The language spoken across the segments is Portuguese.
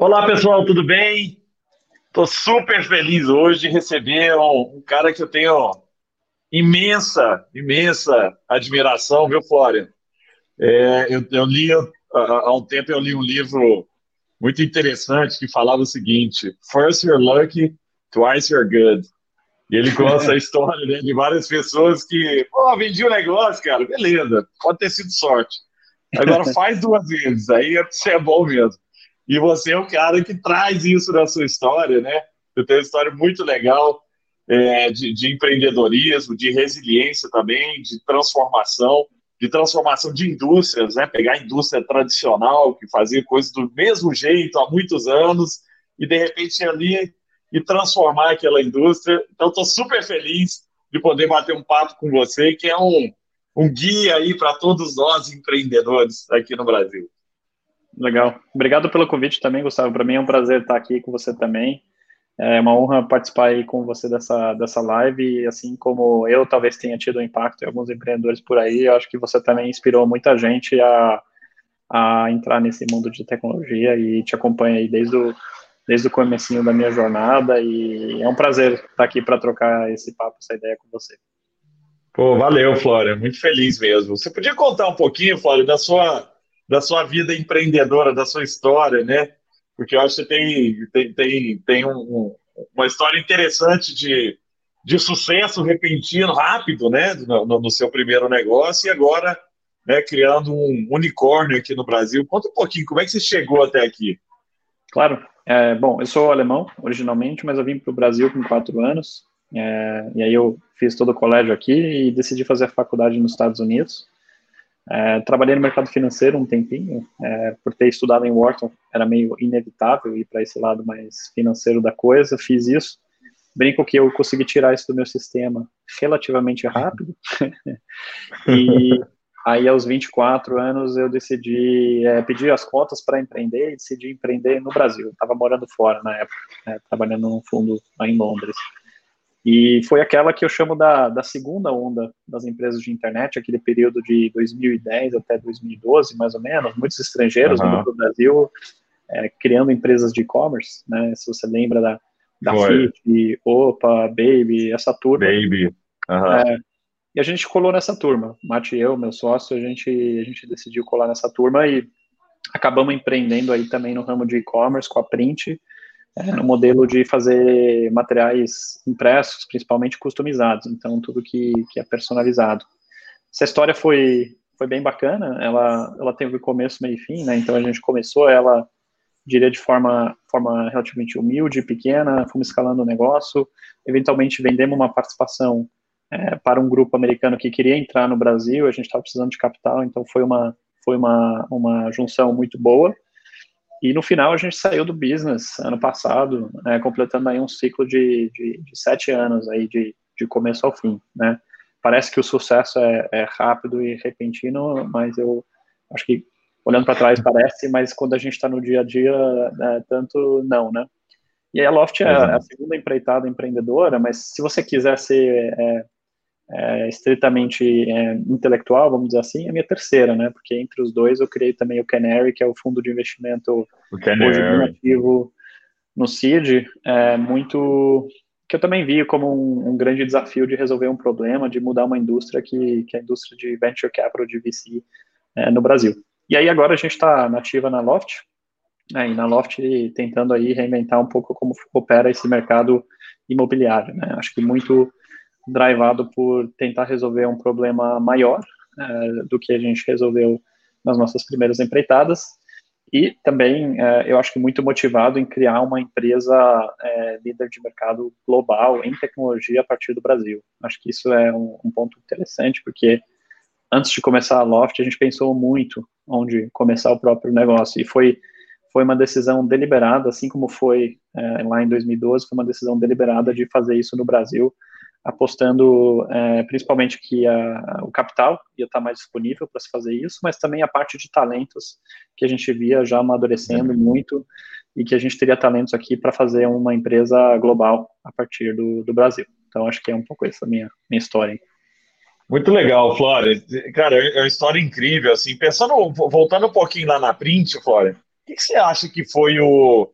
Olá, pessoal, tudo bem? Estou super feliz hoje de receber um, um, cara que eu tenho imensa, imensa admiração, viu, Flória? É, eu, eu, li, há um tempo eu li um livro muito interessante que falava o seguinte, First you're lucky, twice you're good. E ele conta a história né, de várias pessoas que, pô, vendi um negócio, cara, beleza, pode ter sido sorte. Agora faz duas vezes, aí você é bom mesmo. E você é o cara que traz isso na sua história, né? Você tem uma história muito legal é, de, de empreendedorismo, de resiliência também, de transformação, de transformação de indústrias, né? Pegar a indústria tradicional, que fazia coisas do mesmo jeito há muitos anos, e de repente ali e transformar aquela indústria. Então, estou super feliz de poder bater um papo com você, que é um, um guia aí para todos nós empreendedores aqui no Brasil. Legal. Obrigado pelo convite também, Gustavo. Para mim é um prazer estar aqui com você também. É uma honra participar aí com você dessa, dessa live, e assim como eu talvez tenha tido impacto em alguns empreendedores por aí, eu acho que você também inspirou muita gente a, a entrar nesse mundo de tecnologia e te acompanha aí desde o, desde o comecinho da minha jornada e é um prazer estar aqui para trocar esse papo, essa ideia com você. Pô, valeu, Flória, muito feliz mesmo. Você podia contar um pouquinho, Flória, da sua, da sua vida empreendedora, da sua história, né? Porque eu acho que tem, tem, tem, tem um, uma história interessante de, de sucesso repentino, rápido, né? No, no seu primeiro negócio e agora né, criando um unicórnio aqui no Brasil. Conta um pouquinho, como é que você chegou até aqui? Claro. É, bom, eu sou alemão originalmente, mas eu vim para o Brasil com quatro anos. É, e aí eu fiz todo o colégio aqui e decidi fazer a faculdade nos Estados Unidos. É, trabalhei no mercado financeiro um tempinho, é, por ter estudado em Wharton, era meio inevitável ir para esse lado mais financeiro da coisa, fiz isso. Brinco que eu consegui tirar isso do meu sistema relativamente rápido. e Aí, aos 24 anos, eu decidi é, pedir as contas para empreender e decidi empreender no Brasil. Estava morando fora na época, né, trabalhando num fundo lá em Londres. E foi aquela que eu chamo da, da segunda onda das empresas de internet, aquele período de 2010 até 2012, mais ou menos. Muitos estrangeiros uhum. no Brasil é, criando empresas de e-commerce, né? Se você lembra da, da Fit, Opa, Baby, essa turma. Baby. Uhum. É, e a gente colou nessa turma. Mate e eu, meu sócio, a gente, a gente decidiu colar nessa turma e acabamos empreendendo aí também no ramo de e-commerce com a Print, é, no modelo de fazer materiais impressos, principalmente customizados, então tudo que, que é personalizado. Essa história foi, foi bem bacana, ela, ela teve começo, meio e fim, né? Então a gente começou ela, diria, de forma, forma relativamente humilde, pequena, fomos escalando o negócio, eventualmente vendemos uma participação é, para um grupo americano que queria entrar no Brasil, a gente estava precisando de capital, então foi uma, foi uma, uma junção muito boa. E no final a gente saiu do business ano passado, né, completando aí um ciclo de, de, de, sete anos aí de, de começo ao fim, né. Parece que o sucesso é, é rápido e repentino, mas eu acho que olhando para trás parece, mas quando a gente está no dia a dia, é, tanto não, né. E a Loft é a segunda empreitada empreendedora, mas se você quiser ser é, é, estritamente é, intelectual, vamos dizer assim, é a minha terceira, né? Porque entre os dois eu criei também o Canary, que é o fundo de investimento hoje ativo no CID, é, muito que eu também vi como um, um, grande desafio de resolver um problema, de mudar uma indústria que, que é a indústria de venture capital de VC é, no Brasil. E aí agora a gente está nativa na Loft, né, e na Loft tentando aí reinventar um pouco como opera esse mercado imobiliário, né? Acho que muito drivado por tentar resolver um problema maior é, do que a gente resolveu nas nossas primeiras empreitadas e também é, eu acho que muito motivado em criar uma empresa é, líder de mercado global em tecnologia a partir do Brasil. Acho que isso é um, um, ponto interessante porque antes de começar a Loft a gente pensou muito onde começar o próprio negócio e foi foi uma decisão deliberada, assim como foi lá em 2012, foi uma decisão deliberada de fazer isso no Brasil apostando é, principalmente que a, o capital ia estar mais disponível para se fazer isso, mas também a parte de talentos que a gente via já amadurecendo uhum. muito e que a gente teria talentos aqui para fazer uma empresa global a partir do, do Brasil. Então, acho que é um pouco essa minha, minha história. Muito legal, Flora. Cara, é uma história incrível, assim, pensando, voltando um pouquinho lá na print, Flora, que, que você acha que foi o,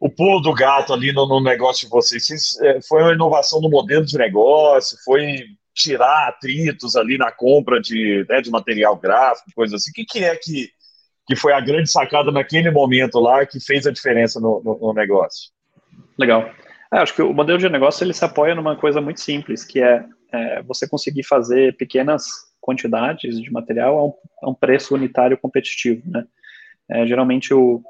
o pulo do gato ali no, no negócio de vocês? é, foi uma inovação no modelo de negócio? Foi tirar atritos ali na compra de, né, de material gráfico, coisa assim? O que, que é que, que foi a grande sacada naquele momento lá que fez a diferença no, no, no negócio? Legal. É, acho que o modelo de negócio ele se apoia numa coisa muito simples, que é, é você conseguir fazer pequenas quantidades de material a um, a um preço unitário competitivo, né? É, geralmente o,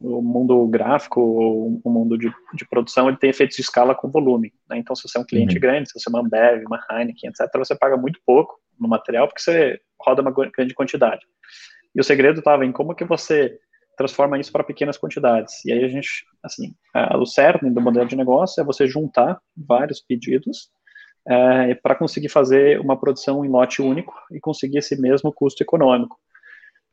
o mundo gráfico, o, o mundo de, de, produção, ele tem efeitos de escala com volume. Né? Então, se você é um cliente uhum. grande, se você é uma Ambev, uma Heineken, etc., você paga muito pouco no material porque você roda uma grande quantidade. E o segredo estava em como que você transforma isso para pequenas quantidades. E aí a gente, assim, o cerne do modelo de negócio é você juntar vários pedidos é, para conseguir fazer uma produção em lote único e conseguir esse mesmo custo econômico.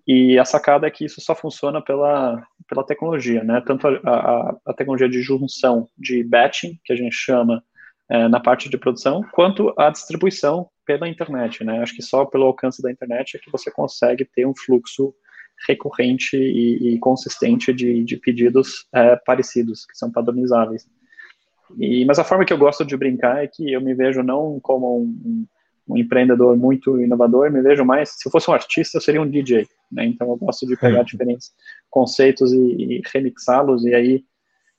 E a sacada é que isso só funciona pela, pela tecnologia, né? Tanto a, a, a tecnologia de junção de batching, que a gente chama é, na parte de produção, quanto a distribuição pela internet, né? Acho que só pelo alcance da internet é que você consegue ter um fluxo recorrente e, e consistente de, de pedidos é, parecidos, que são padronizáveis. E, mas a forma que eu gosto de brincar é que eu me vejo não como um, um empreendedor muito inovador, me vejo mais, se eu fosse um artista, eu seria um DJ, né? Então eu gosto de pegar diferentes conceitos e, e remixá-los, e aí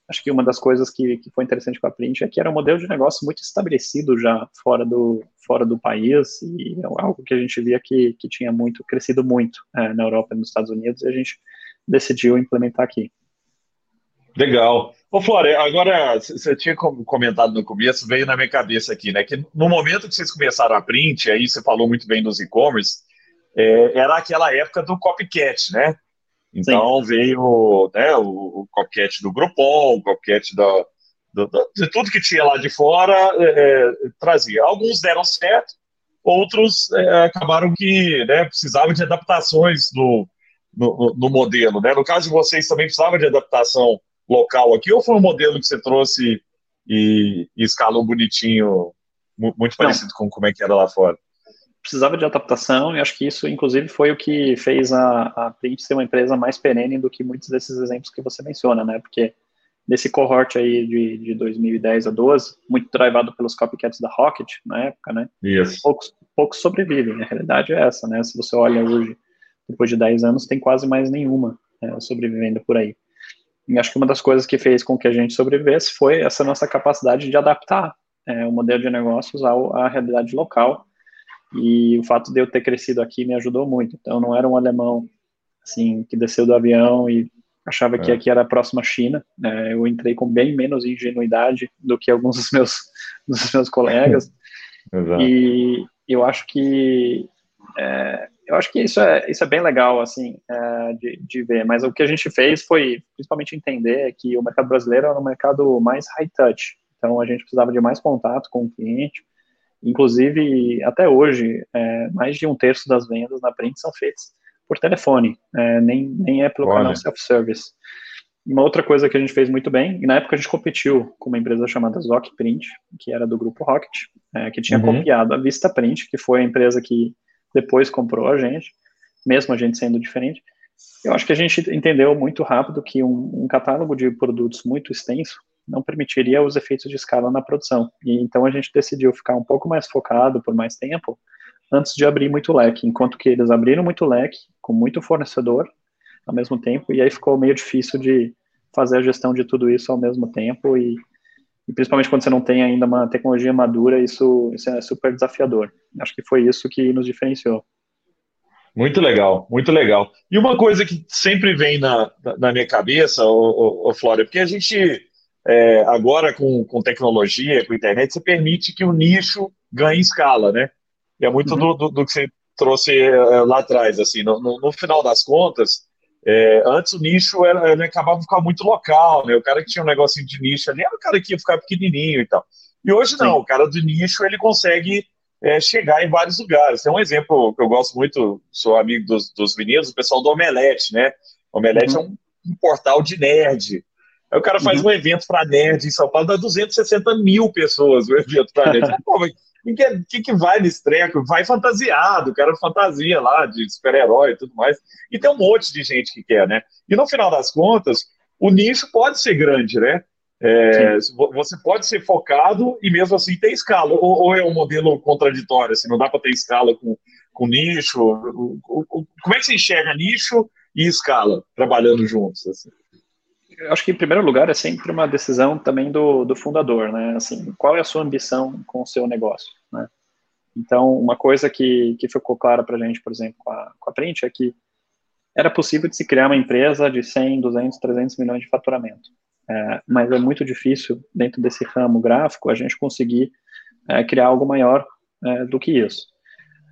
acho que uma das coisas que, que foi interessante com a Print é que era um modelo de negócio muito estabelecido já fora do, fora do país e é algo que a gente via que, que tinha muito, crescido muito é, na Europa e nos Estados Unidos e a gente decidiu implementar aqui. Legal. Ô, Flora, agora você tinha comentado no começo, veio na minha cabeça aqui, né? Que no momento que vocês começaram a print, aí você falou muito bem dos e-commerce, é, era aquela época do copycat, né? Então Sim. veio né, o, o copycat do Groupon, o copycat da, do, do, de tudo que tinha lá de fora, é, é, trazia. Alguns deram certo, outros é, acabaram que né, precisavam de adaptações no, no, no, modelo. Né? No caso de vocês, também precisava de adaptação local aqui, ou foi um modelo que você trouxe e, e escalou bonitinho, muito parecido Não. com como é que era lá fora? precisava de adaptação e acho que isso, inclusive, foi o que fez a, a Print ser uma empresa mais perene do que muitos desses exemplos que você menciona, né? Porque nesse cohort aí de, de 2010 a 12, muito drivado pelos copycats da Rocket na época, né? Yes. Poucos, poucos sobrevivem, a realidade é essa, né? Se você olha hoje, depois de 10 anos, tem quase mais nenhuma é, sobrevivendo por aí. E acho que uma das coisas que fez com que a gente sobrevivesse foi essa nossa capacidade de adaptar é, o modelo de negócios ao, à realidade local e o fato de eu ter crescido aqui me ajudou muito. Então, não era um alemão assim que desceu do avião e achava é. que aqui era a próxima China. É, eu entrei com bem menos ingenuidade do que alguns dos meus, dos meus colegas. e eu acho que é, eu acho que isso é, isso é bem legal, assim, é, de, de ver. Mas o que a gente fez foi, principalmente, entender que o mercado brasileiro era um mercado mais high touch. Então, a gente precisava de mais contato com o cliente. Inclusive, até hoje, é, mais de um terço das vendas na Print são feitas por telefone, é, nem, nem é pelo Olha. canal self-service. Uma outra coisa que a gente fez muito bem, e na época a gente competiu com uma empresa chamada Zoc Print, que era do grupo Rocket, é, que tinha uhum. copiado a Vista Print, que foi a empresa que depois comprou a gente, mesmo a gente sendo diferente. Eu acho que a gente entendeu muito rápido que um, um catálogo de produtos muito extenso não permitiria os efeitos de escala na produção. E então a gente decidiu ficar um pouco mais focado por mais tempo antes de abrir muito leque, enquanto que eles abriram muito leque com muito fornecedor ao mesmo tempo e aí ficou meio difícil de fazer a gestão de tudo isso ao mesmo tempo e, e principalmente quando você não tem ainda uma tecnologia madura, isso, isso é super desafiador. Acho que foi isso que nos diferenciou. Muito legal, muito legal. E uma coisa que sempre vem na, na minha cabeça, ô, ô, ô Flória, porque a gente é, agora com, com tecnologia, com internet, você permite que o nicho ganhe escala, né? E é muito uhum. do, do, do, que você trouxe é, lá atrás, assim, no, no, no final das contas, é, antes o nicho era, ele acabava ficando muito local, né? O cara que tinha um negocinho de nicho ali era o cara que ia ficar pequenininho e tal. E hoje não, Sim. o cara do nicho ele consegue é, chegar em vários lugares. Tem um exemplo que eu gosto muito, sou amigo dos, dos meninos, o pessoal do Omelete, né? Omelete uhum. é um, um portal de nerd. Aí o cara faz uhum. um evento para nerd em São Paulo, dá 260 mil pessoas o evento para nerd. Pô, o que, que, que vai nesse treco? Vai fantasiado, quero fantasia lá, de super-herói e tudo mais. E tem um monte de gente que quer, né? E no final das contas, o nicho pode ser grande, né? É, você pode ser focado e mesmo assim ter escala. Ou, ou é um modelo contraditório, assim, não dá para ter escala com, com nicho. O, o, o, como é que você enxerga nicho e escala trabalhando juntos? Assim? Acho que, em primeiro lugar, é sempre uma decisão também do, do fundador, né? Assim, qual é a sua ambição com o seu negócio, né? Então, uma coisa que, que ficou clara para a gente, por exemplo, com a, com a Print, é que era possível de se criar uma empresa de 100, 200, 300 milhões de faturamento. É, mas é muito difícil, dentro desse ramo gráfico, a gente conseguir é, criar algo maior é, do que isso.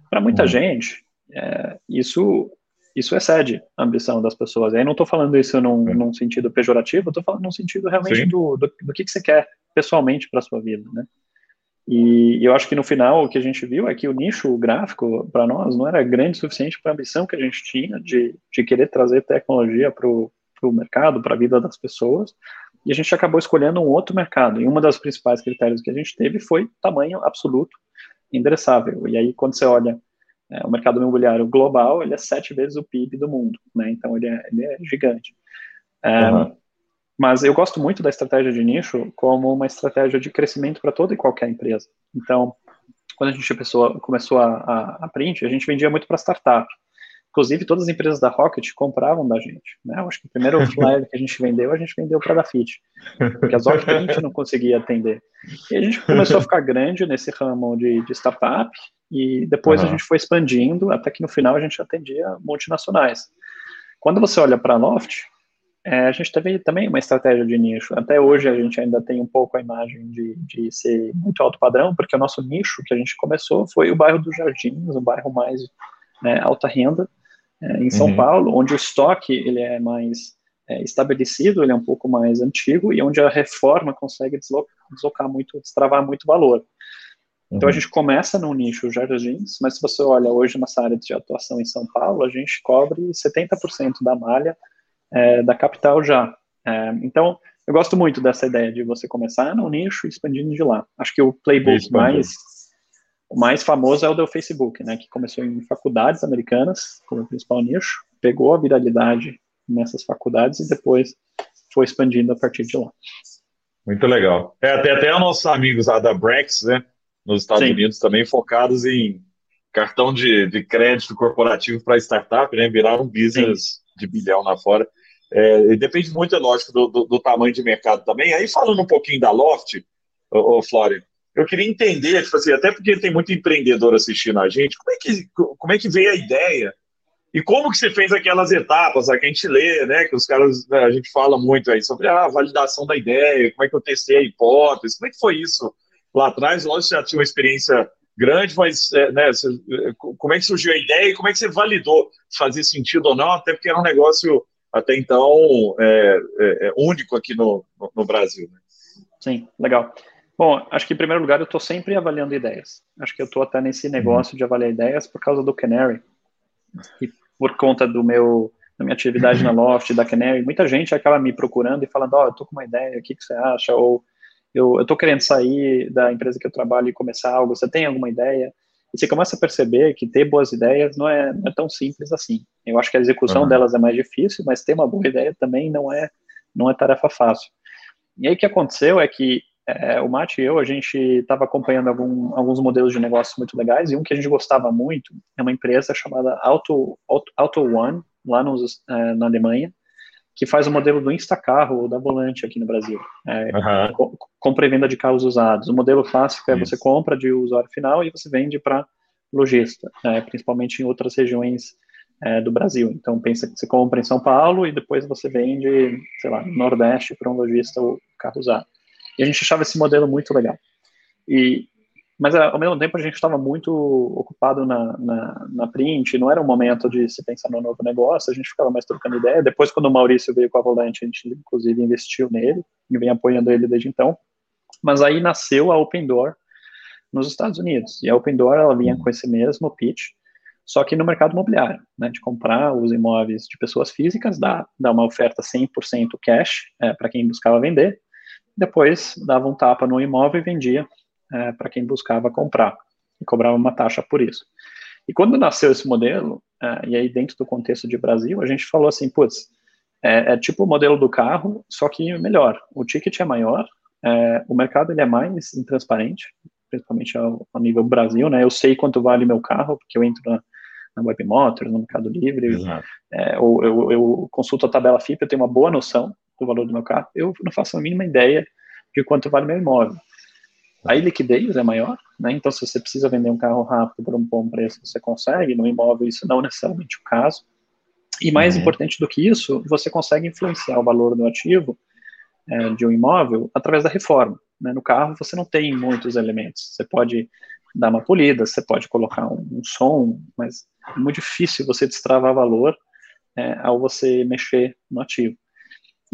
Para muita uhum. gente, é, isso isso excede a ambição das pessoas. Aí não estou falando isso num, é. num, sentido pejorativo, estou falando num sentido realmente do, do, do, que, que você quer pessoalmente para a sua vida, né? E, e eu acho que no final o que a gente viu é que o nicho gráfico para nós não era grande o suficiente para a ambição que a gente tinha de, de querer trazer tecnologia para o mercado, para a vida das pessoas, e a gente acabou escolhendo um outro mercado. E uma das principais critérios que a gente teve foi tamanho absoluto endereçável. E aí, quando você olha é, o mercado imobiliário global, ele é sete vezes o PIB do mundo, né? Então, ele é, ele é gigante. É, uhum. Mas eu gosto muito da estratégia de nicho como uma estratégia de crescimento para toda e qualquer empresa. Então, quando a gente pessoa, começou a, a, a Print, a gente vendia muito para startup. Inclusive, todas as empresas da Rocket compravam da gente. Né? Eu acho que o primeiro flyer que a gente vendeu, a gente vendeu para a Dafit, porque as outras a gente não conseguia atender. E a gente começou a ficar grande nesse ramo de, de startup, e depois uhum. a gente foi expandindo, até que no final a gente atendia multinacionais. Quando você olha para a Loft, é, a gente teve também uma estratégia de nicho. Até hoje a gente ainda tem um pouco a imagem de, de ser muito alto padrão, porque o nosso nicho que a gente começou foi o bairro dos Jardins, um bairro mais né, alta renda, é, em São uhum. Paulo, onde o estoque ele é mais é, estabelecido, ele é um pouco mais antigo e onde a reforma consegue deslocar, deslocar muito, destravar muito valor. Então a uhum. gente começa no nicho Jardins, mas se você olha hoje nossa área de atuação em São Paulo, a gente cobre 70% da malha é, da capital já. É, então, eu gosto muito dessa ideia de você começar no nicho e expandindo de lá. Acho que o playbook mais, o mais famoso é o do Facebook, né, que começou em faculdades americanas, como principal nicho, pegou a viralidade nessas faculdades e depois foi expandindo a partir de lá. Muito legal. É, até os nossos amigos lá da Brex, né, nos Estados Sim. Unidos também, focados em cartão de, de crédito corporativo para startup, né, viraram um business Sim. de bilhão lá fora. É, depende muito, é lógico, do, do, do, tamanho de mercado também. Aí, falando um pouquinho da Loft, ô, ô eu queria entender, tipo assim, até porque tem muito empreendedor assistindo a gente, como é que, como é que veio a ideia e como que você fez aquelas etapas que a gente lê, né, que os caras, né, a gente fala muito aí sobre a validação da ideia, como é que eu testei a hipótese, como é que foi isso lá atrás? Lógico, você já tinha uma experiência grande, mas é, né, você, como é que surgiu a ideia e como é que você validou fazia sentido ou não, até porque era um negócio até então é, é, é único aqui no, no, no Brasil. Né? Sim, legal. Bom, acho que em primeiro lugar eu estou sempre avaliando ideias. Acho que eu estou até nesse negócio uhum. de avaliar ideias por causa do Canary e por conta do meu da minha atividade na Loft, da Canary. Muita gente acaba me procurando e falando, ó, oh, eu estou com uma ideia, o que, que você acha? Ou eu estou querendo sair da empresa que eu trabalho e começar algo, você tem alguma ideia? E você começa a perceber que ter boas ideias não é, não é tão simples assim. Eu acho que a execução uhum. delas é mais difícil, mas ter uma boa ideia também não é, não é tarefa fácil. E aí o que aconteceu é que é, o Mate e eu, a gente estava acompanhando algum, alguns modelos de negócio muito legais, e um que a gente gostava muito é uma empresa chamada Auto, Auto, Auto One, lá nos, é, na Alemanha, que faz o modelo do Instacarro ou da Volante aqui no Brasil. É, uhum. Compra e venda de carros usados. O modelo clássico é Isso. você compra de usuário final e você vende para lojista, é, principalmente em outras regiões é, do Brasil. Então, pensa que você compra em São Paulo e depois você vende, sei lá, no Nordeste para um lojista o carro usado. E a gente achava esse modelo muito legal. E mas ao mesmo tempo a gente estava muito ocupado na, na, na, print, não era um momento de se pensar no novo negócio, a gente ficava mais trocando ideia. Depois, quando o Maurício veio com a Volante, a gente inclusive investiu nele e vem apoiando ele desde então. Mas aí nasceu a Open Door nos Estados Unidos. E a Open Door ela vinha com esse mesmo pitch, só que no mercado imobiliário, né, de comprar os imóveis de pessoas físicas, dar, dar uma oferta 100% cash é, para quem buscava vender, depois dava um tapa no imóvel e vendia é, para quem buscava comprar e cobrava uma taxa por isso. E quando nasceu esse modelo, é, e aí dentro do contexto de Brasil, a gente falou assim, putz, é, é tipo o modelo do carro, só que melhor. O ticket é maior, é, o mercado ele é mais intransparente, principalmente ao, ao, nível Brasil, né? Eu sei quanto vale meu carro, porque eu entro na, na Webmotors, no Mercado Livre, é, ou eu, eu, consulto a tabela FIP, eu tenho uma boa noção do valor do meu carro, eu não faço a mínima ideia de quanto vale meu imóvel. A liquidez é maior, né? Então, se você precisa vender um carro rápido por um bom preço, você consegue. No imóvel, isso não é necessariamente o caso. E mais uhum. importante do que isso, você consegue influenciar o valor do ativo é, de um imóvel através da reforma. Né? No carro, você não tem muitos elementos. Você pode dar uma polida, você pode colocar um, um som, mas é muito difícil você destravar valor é, ao você mexer no ativo.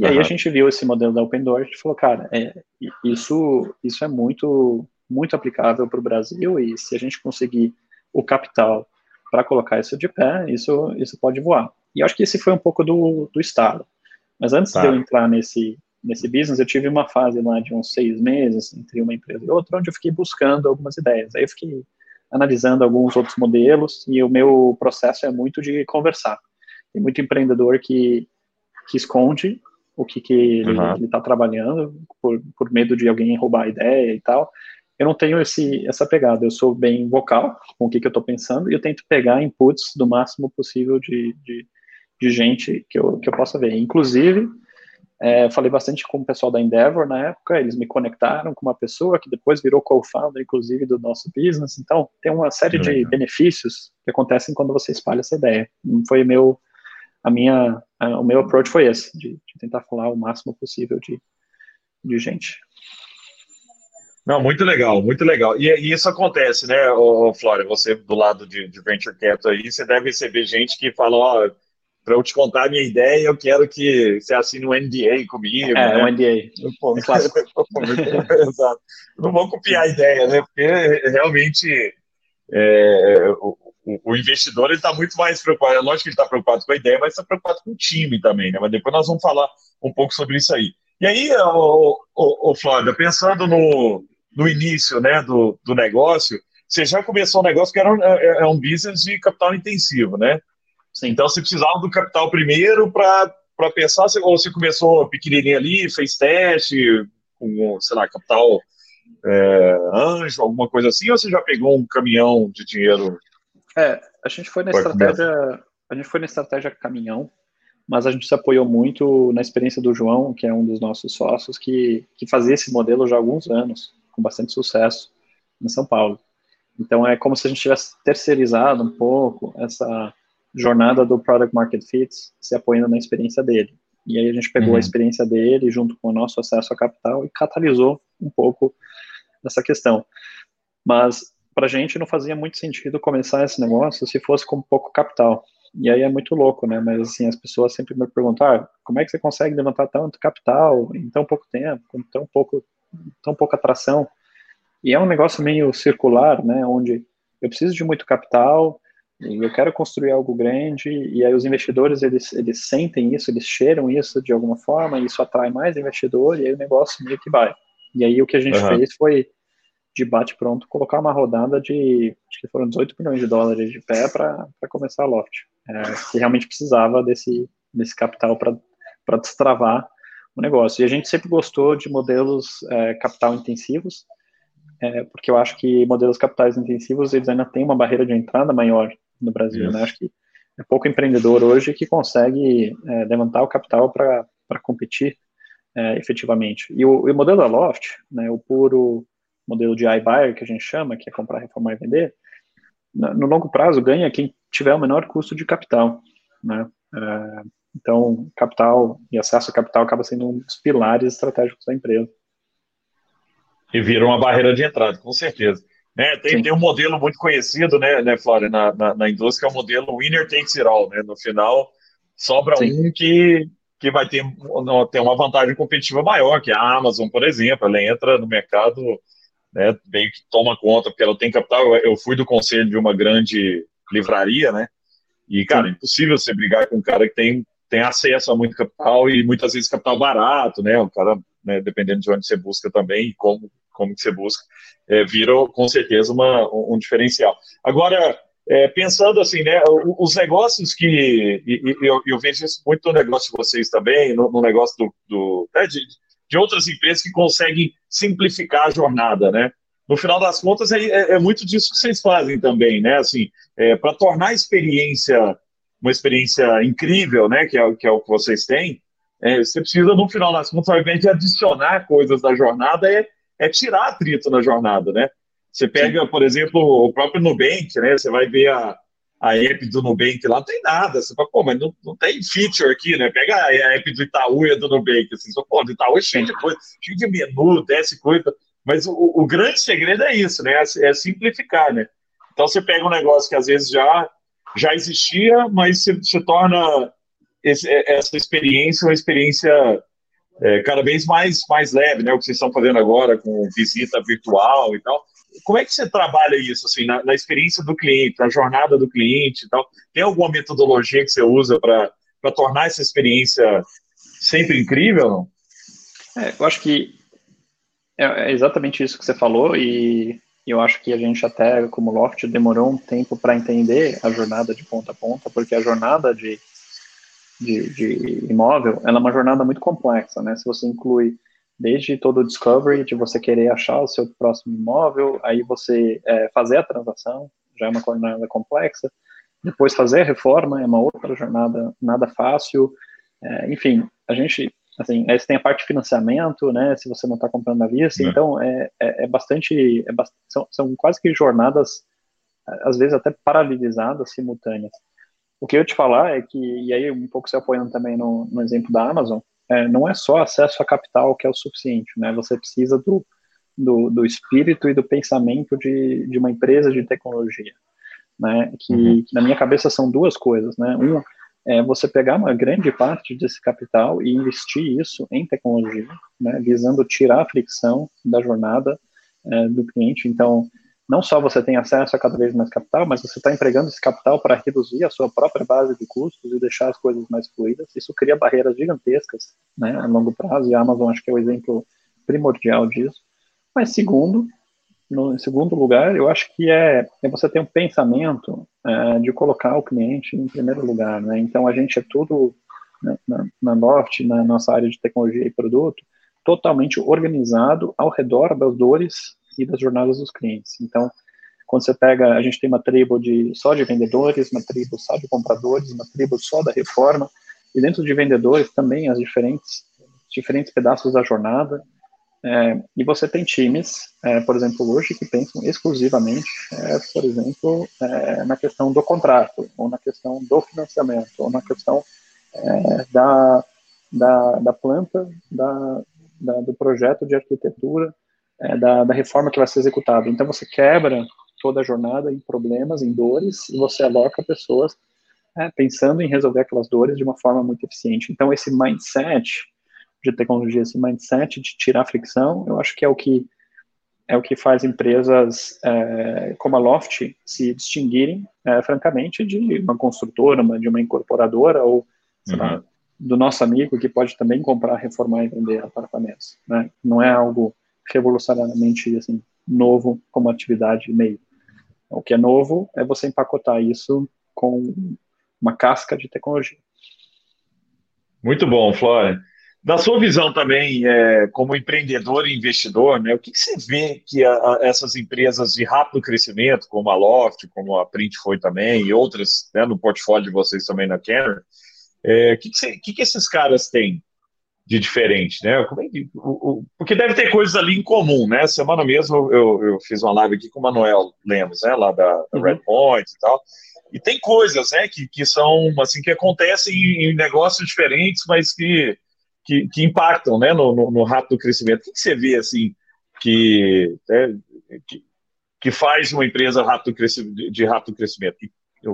E uhum. aí a gente viu esse modelo da Open Door e falou, cara, é, isso, isso é muito, muito aplicável para o Brasil e se a gente conseguir o capital para colocar isso de pé, isso, isso pode voar. E acho que esse foi um pouco do, do estado. Mas antes tá. de eu entrar nesse, nesse business, eu tive uma fase lá de uns seis meses entre uma empresa e outra, onde eu fiquei buscando algumas ideias. Aí eu fiquei analisando alguns outros modelos e o meu processo é muito de conversar. Tem muito empreendedor que, que esconde o que, que ele uhum. está trabalhando, por, por medo de alguém roubar a ideia e tal. Eu não tenho esse, essa pegada, eu sou bem vocal com o que, que eu estou pensando e eu tento pegar inputs do máximo possível de, de, de gente que eu, que eu possa ver. Inclusive, é, falei bastante com o pessoal da Endeavor na época, eles me conectaram com uma pessoa que depois virou co-founder, inclusive, do nosso business. Então, tem uma série de benefícios que acontecem quando você espalha essa ideia. Foi meu a minha, a, o meu approach foi esse, de, de, tentar falar o máximo possível de, de gente. Não, muito legal, muito legal. E, e isso acontece, né, ô, Flória? Você do lado de, de Venture Capital aí, você deve receber gente que fala, ó, para eu te contar a minha ideia, eu quero que você assine um NDA comigo. É, né? um NDA. Pô, Exato. Não vou copiar a ideia, né? Porque realmente é, o, o, investidor está muito mais preocupado. É lógico que ele está preocupado com a ideia, mas está preocupado com o time também, né? Mas depois nós vamos falar um pouco sobre isso aí. E aí, o, Flávio, pensando no, no início né, do, do negócio, você já começou um negócio que era um, é, é um business de capital intensivo, né? Sim. Então você precisava do capital primeiro para pensar, ou você começou pequenininho ali, fez teste com, sei lá, capital é, anjo, alguma coisa assim, ou você já pegou um caminhão de dinheiro é, a gente foi na estratégia, a gente foi na estratégia caminhão, mas a gente se apoiou muito na experiência do João, que é um dos nossos sócios, que, que fazia esse modelo já há alguns anos, com bastante sucesso em São Paulo. Então é como se a gente tivesse terceirizado um pouco essa jornada do Product Market Fit, se apoiando na experiência dele. E aí a gente pegou uhum. a experiência dele junto com o nosso acesso a capital e catalisou um pouco essa questão. Mas para a gente não fazia muito sentido começar esse negócio se fosse com pouco capital. E aí é muito louco, né? Mas assim, as pessoas sempre me perguntam, ah, como é que você consegue levantar tanto capital em tão pouco tempo, com tão pouco, tão pouca atração? E é um negócio meio circular, né? Onde eu preciso de muito capital, e eu quero construir algo grande, e aí os investidores, eles, eles sentem isso, eles cheiram isso de alguma forma, e isso atrai mais investidor, e aí o negócio meio que vai. E aí o que a gente uhum. fez foi de bate-pronto, colocar uma rodada de, acho que foram 18 milhões de dólares de pé para começar a Loft, é, que realmente precisava desse, desse capital para destravar o negócio. E a gente sempre gostou de modelos é, capital intensivos, é, porque eu acho que modelos capitais intensivos, eles ainda têm uma barreira de entrada maior no Brasil, né? Acho que é pouco empreendedor hoje que consegue é, levantar o capital para competir é, efetivamente. E o, e o modelo da Loft, né, o puro modelo de iBuyer, que a gente chama, que é comprar, reformar e vender, no longo prazo ganha quem tiver o menor custo de capital, né? É, então, capital e acesso a capital acaba sendo um dos pilares estratégicos da empresa. E vira uma barreira de entrada, com certeza. É, tem, tem um modelo muito conhecido, né, né Flávia, na, na, na, indústria, que é o modelo winner takes it all, né? No final, sobra Sim. um que, que vai ter, ter uma vantagem competitiva maior, que é a Amazon, por exemplo. Ela entra no mercado né, meio que toma conta, porque ela tem capital. Eu fui do conselho de uma grande livraria, né? E, cara, é impossível você brigar com um cara que tem, tem acesso a muito capital e muitas vezes capital barato, né? O cara, né, dependendo de onde você busca também e como, como que você busca, é, vira com certeza uma, um diferencial. Agora, é, pensando assim, né, os negócios que, e, e eu, eu, vejo isso muito no negócio de vocês também, no, no negócio do, do né, de, de, outras empresas que conseguem simplificar a jornada, né? No final das contas, é, é, é muito disso que vocês fazem também, né? Assim, é, para tornar a experiência uma experiência incrível, né? Que é, que é o que vocês têm, é, você precisa, no final das contas, ao invés de adicionar coisas da jornada, é, é tirar atrito na jornada, né? Você pega, por exemplo, o próprio Nubank, né? Você vai ver a, a app do Nubank lá, não tem nada. Você fala, pô, mas não, não tem feature aqui, né? Pega a, app do Itaú e a do Nubank, assim, só, pô, do Itaú é cheio de coisa, cheio de menu, desce coisa. Mas o, o grande segredo é isso, né? É, é simplificar, né? Então você pega um negócio que às vezes já, já existia, mas se, se torna esse, é, essa experiência uma experiência é, cada vez mais, mais leve, né? O que vocês estão fazendo agora com visita virtual e tal. Como é que você trabalha isso, assim, na, na experiência do cliente, na jornada do cliente e tal? Tem alguma metodologia que você usa para tornar essa experiência sempre incrível? É, eu acho que é, é exatamente isso que você falou e eu acho que a gente até, como Loft, demorou um tempo para entender a jornada de ponta a ponta, porque a jornada de, de, de, imóvel, ela é uma jornada muito complexa, né? Se você inclui desde todo o discovery, de você querer achar o seu próximo imóvel, aí você é, fazer a transação, já é uma jornada complexa, depois fazer a reforma é uma outra jornada nada fácil, é, enfim, a gente, assim, aí você tem a parte de financiamento, né, se você não está comprando à vista, é. então é, é, é bastante, é bastante são, são quase que jornadas, às vezes até paralelizadas, simultâneas. O que eu te falar é que, e aí um pouco se apoiando também no, no exemplo da Amazon, é, não é só acesso a capital que é o suficiente, né? Você precisa do, do, do espírito e do pensamento de, de uma empresa de tecnologia, né? Que, uhum. que, na minha cabeça são duas coisas, né? Um é você pegar uma grande parte desse capital e investir isso em tecnologia, né? Visando tirar a fricção da jornada é, do cliente. Então, não só você tem acesso a cada vez mais capital, mas você está empregando esse capital para reduzir a sua própria base de custos e deixar as coisas mais fluidas. Isso cria barreiras gigantescas né, a longo prazo, e a Amazon acho que é o exemplo primordial disso. Mas segundo, no segundo lugar, eu acho que é, é você ter um pensamento é, de colocar o cliente em primeiro lugar. Né? Então a gente é tudo né, na, na Loft, na nossa área de tecnologia e produto, totalmente organizado ao redor das dores e das jornadas dos clientes. Então, quando você pega, a gente tem uma tribo de só de vendedores, uma tribo só de compradores, uma tribo só da reforma, e dentro de vendedores também as diferentes diferentes pedaços da jornada. É, e você tem times, é, por exemplo, hoje que pensam exclusivamente, é, por exemplo, é, na questão do contrato, ou na questão do financiamento, ou na questão é, da, da, da planta, da, da, do projeto de arquitetura, é, da, da reforma que vai ser executada. Então você quebra toda a jornada em problemas, em dores, e você aloca pessoas é, pensando em resolver aquelas dores de uma forma muito eficiente. Então esse mindset de tecnologia, esse mindset de tirar fricção, eu acho que é o que é o que faz empresas é, como a Loft se distinguirem, é, francamente, de uma construtora, uma, de uma incorporadora ou uhum. lá, do nosso amigo que pode também comprar, reformar e vender apartamentos. Né? Não é algo revolucionariamente assim, novo como atividade meio. O que é novo é você empacotar isso com uma casca de tecnologia. Muito bom, Flora. Da sua visão também, é, como empreendedor e investidor, né, o que, que você vê que a, a, essas empresas de rápido crescimento, como a Loft, como a Print foi também, e outras né, no portfólio de vocês também na Kenner, é, o que, que, que, que esses caras têm de diferente, né? Como é que, o, o, porque deve ter coisas ali em comum, né? Semana mesmo eu, eu fiz uma live aqui com o Manuel Lemos, né? Lá da, da uhum. Red Point e tal. E tem coisas, né? Que, que são, assim, que acontecem em, negócios diferentes, mas que, que, que impactam, né? No, no, no, rápido crescimento. O que, que você vê, assim, que, né, que, que, faz uma empresa rápido de rápido crescimento?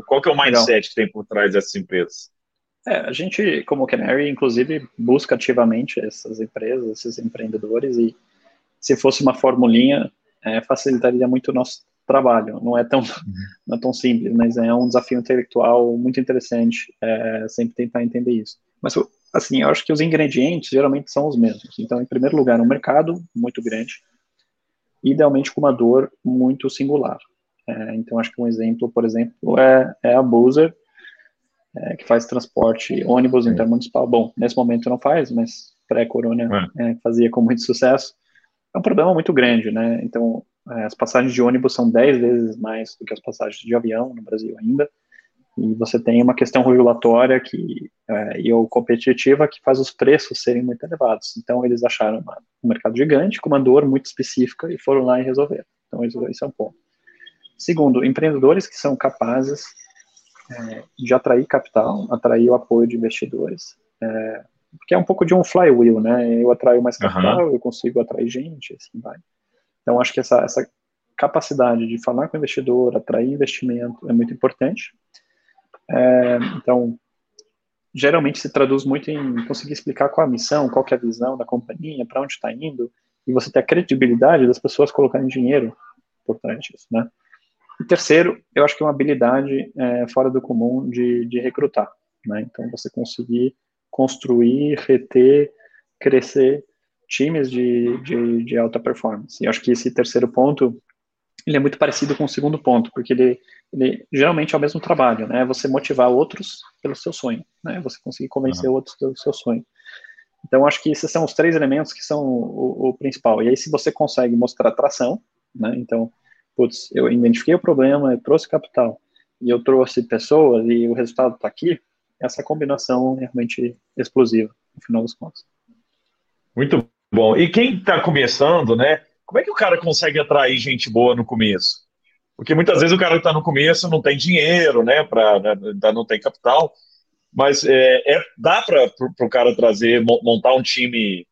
Qual que é o mindset Não. que tem por trás dessas empresas? É, a gente, como Canary, inclusive, busca ativamente essas empresas, esses empreendedores, e se fosse uma formulinha, é, facilitaria muito o nosso trabalho. Não é tão, uhum. não é tão simples, mas é um desafio intelectual muito interessante, é, sempre tentar entender isso. Mas, assim, eu acho que os ingredientes geralmente são os mesmos. Então, em primeiro lugar, um mercado muito grande. idealmente com uma dor muito singular. É, então, acho que um exemplo, por exemplo, é, é a Boozer, é, que faz transporte ônibus intermunicipal. Bom, nesse momento não faz, mas pré-corona é. é. fazia com muito sucesso. É um problema muito grande, né? Então, é, as passagens de ônibus são 10 vezes mais do que as passagens de avião no Brasil ainda. E você tem uma questão regulatória que, é, e ou competitiva que faz os preços serem muito elevados. Então, eles acharam uma, um mercado gigante com uma dor muito específica e foram lá e resolveram. Então, esse é um ponto. Segundo, empreendedores que são capazes é, de atrair capital, atrair o apoio de investidores, é, porque é um pouco de um flywheel, né? Eu atraio mais capital, uhum. eu consigo atrair gente, assim vai. Então, acho que essa, essa capacidade de falar com o investidor, atrair investimento é muito importante. É, então, geralmente se traduz muito em conseguir explicar qual a missão, qual é a visão da companhia, para onde está indo, e você ter a credibilidade das pessoas colocarem dinheiro por trás disso, né? E terceiro, eu acho que é uma habilidade é, fora do comum de, de recrutar, né? Então, você conseguir construir, reter, crescer times de, de, de alta performance. E acho que esse terceiro ponto, ele é muito parecido com o segundo ponto, porque ele, ele geralmente é o mesmo trabalho, né? Você motivar outros pelo seu sonho, né? Você conseguir convencer uhum. outros pelo seu sonho. Então, acho que esses são os três elementos que são o, o principal. E aí, se você consegue mostrar atração, né? Então, putz, eu identifiquei o problema, eu trouxe capital e eu trouxe pessoas e o resultado está aqui, essa combinação é realmente explosiva, no final das contas. Muito bom. E quem está começando, né? Como é que o cara consegue atrair gente boa no começo? Porque muitas vezes o cara está no começo não tem dinheiro, né? Pra, né, não tem capital. Mas é, é dá para o cara trazer, montar um time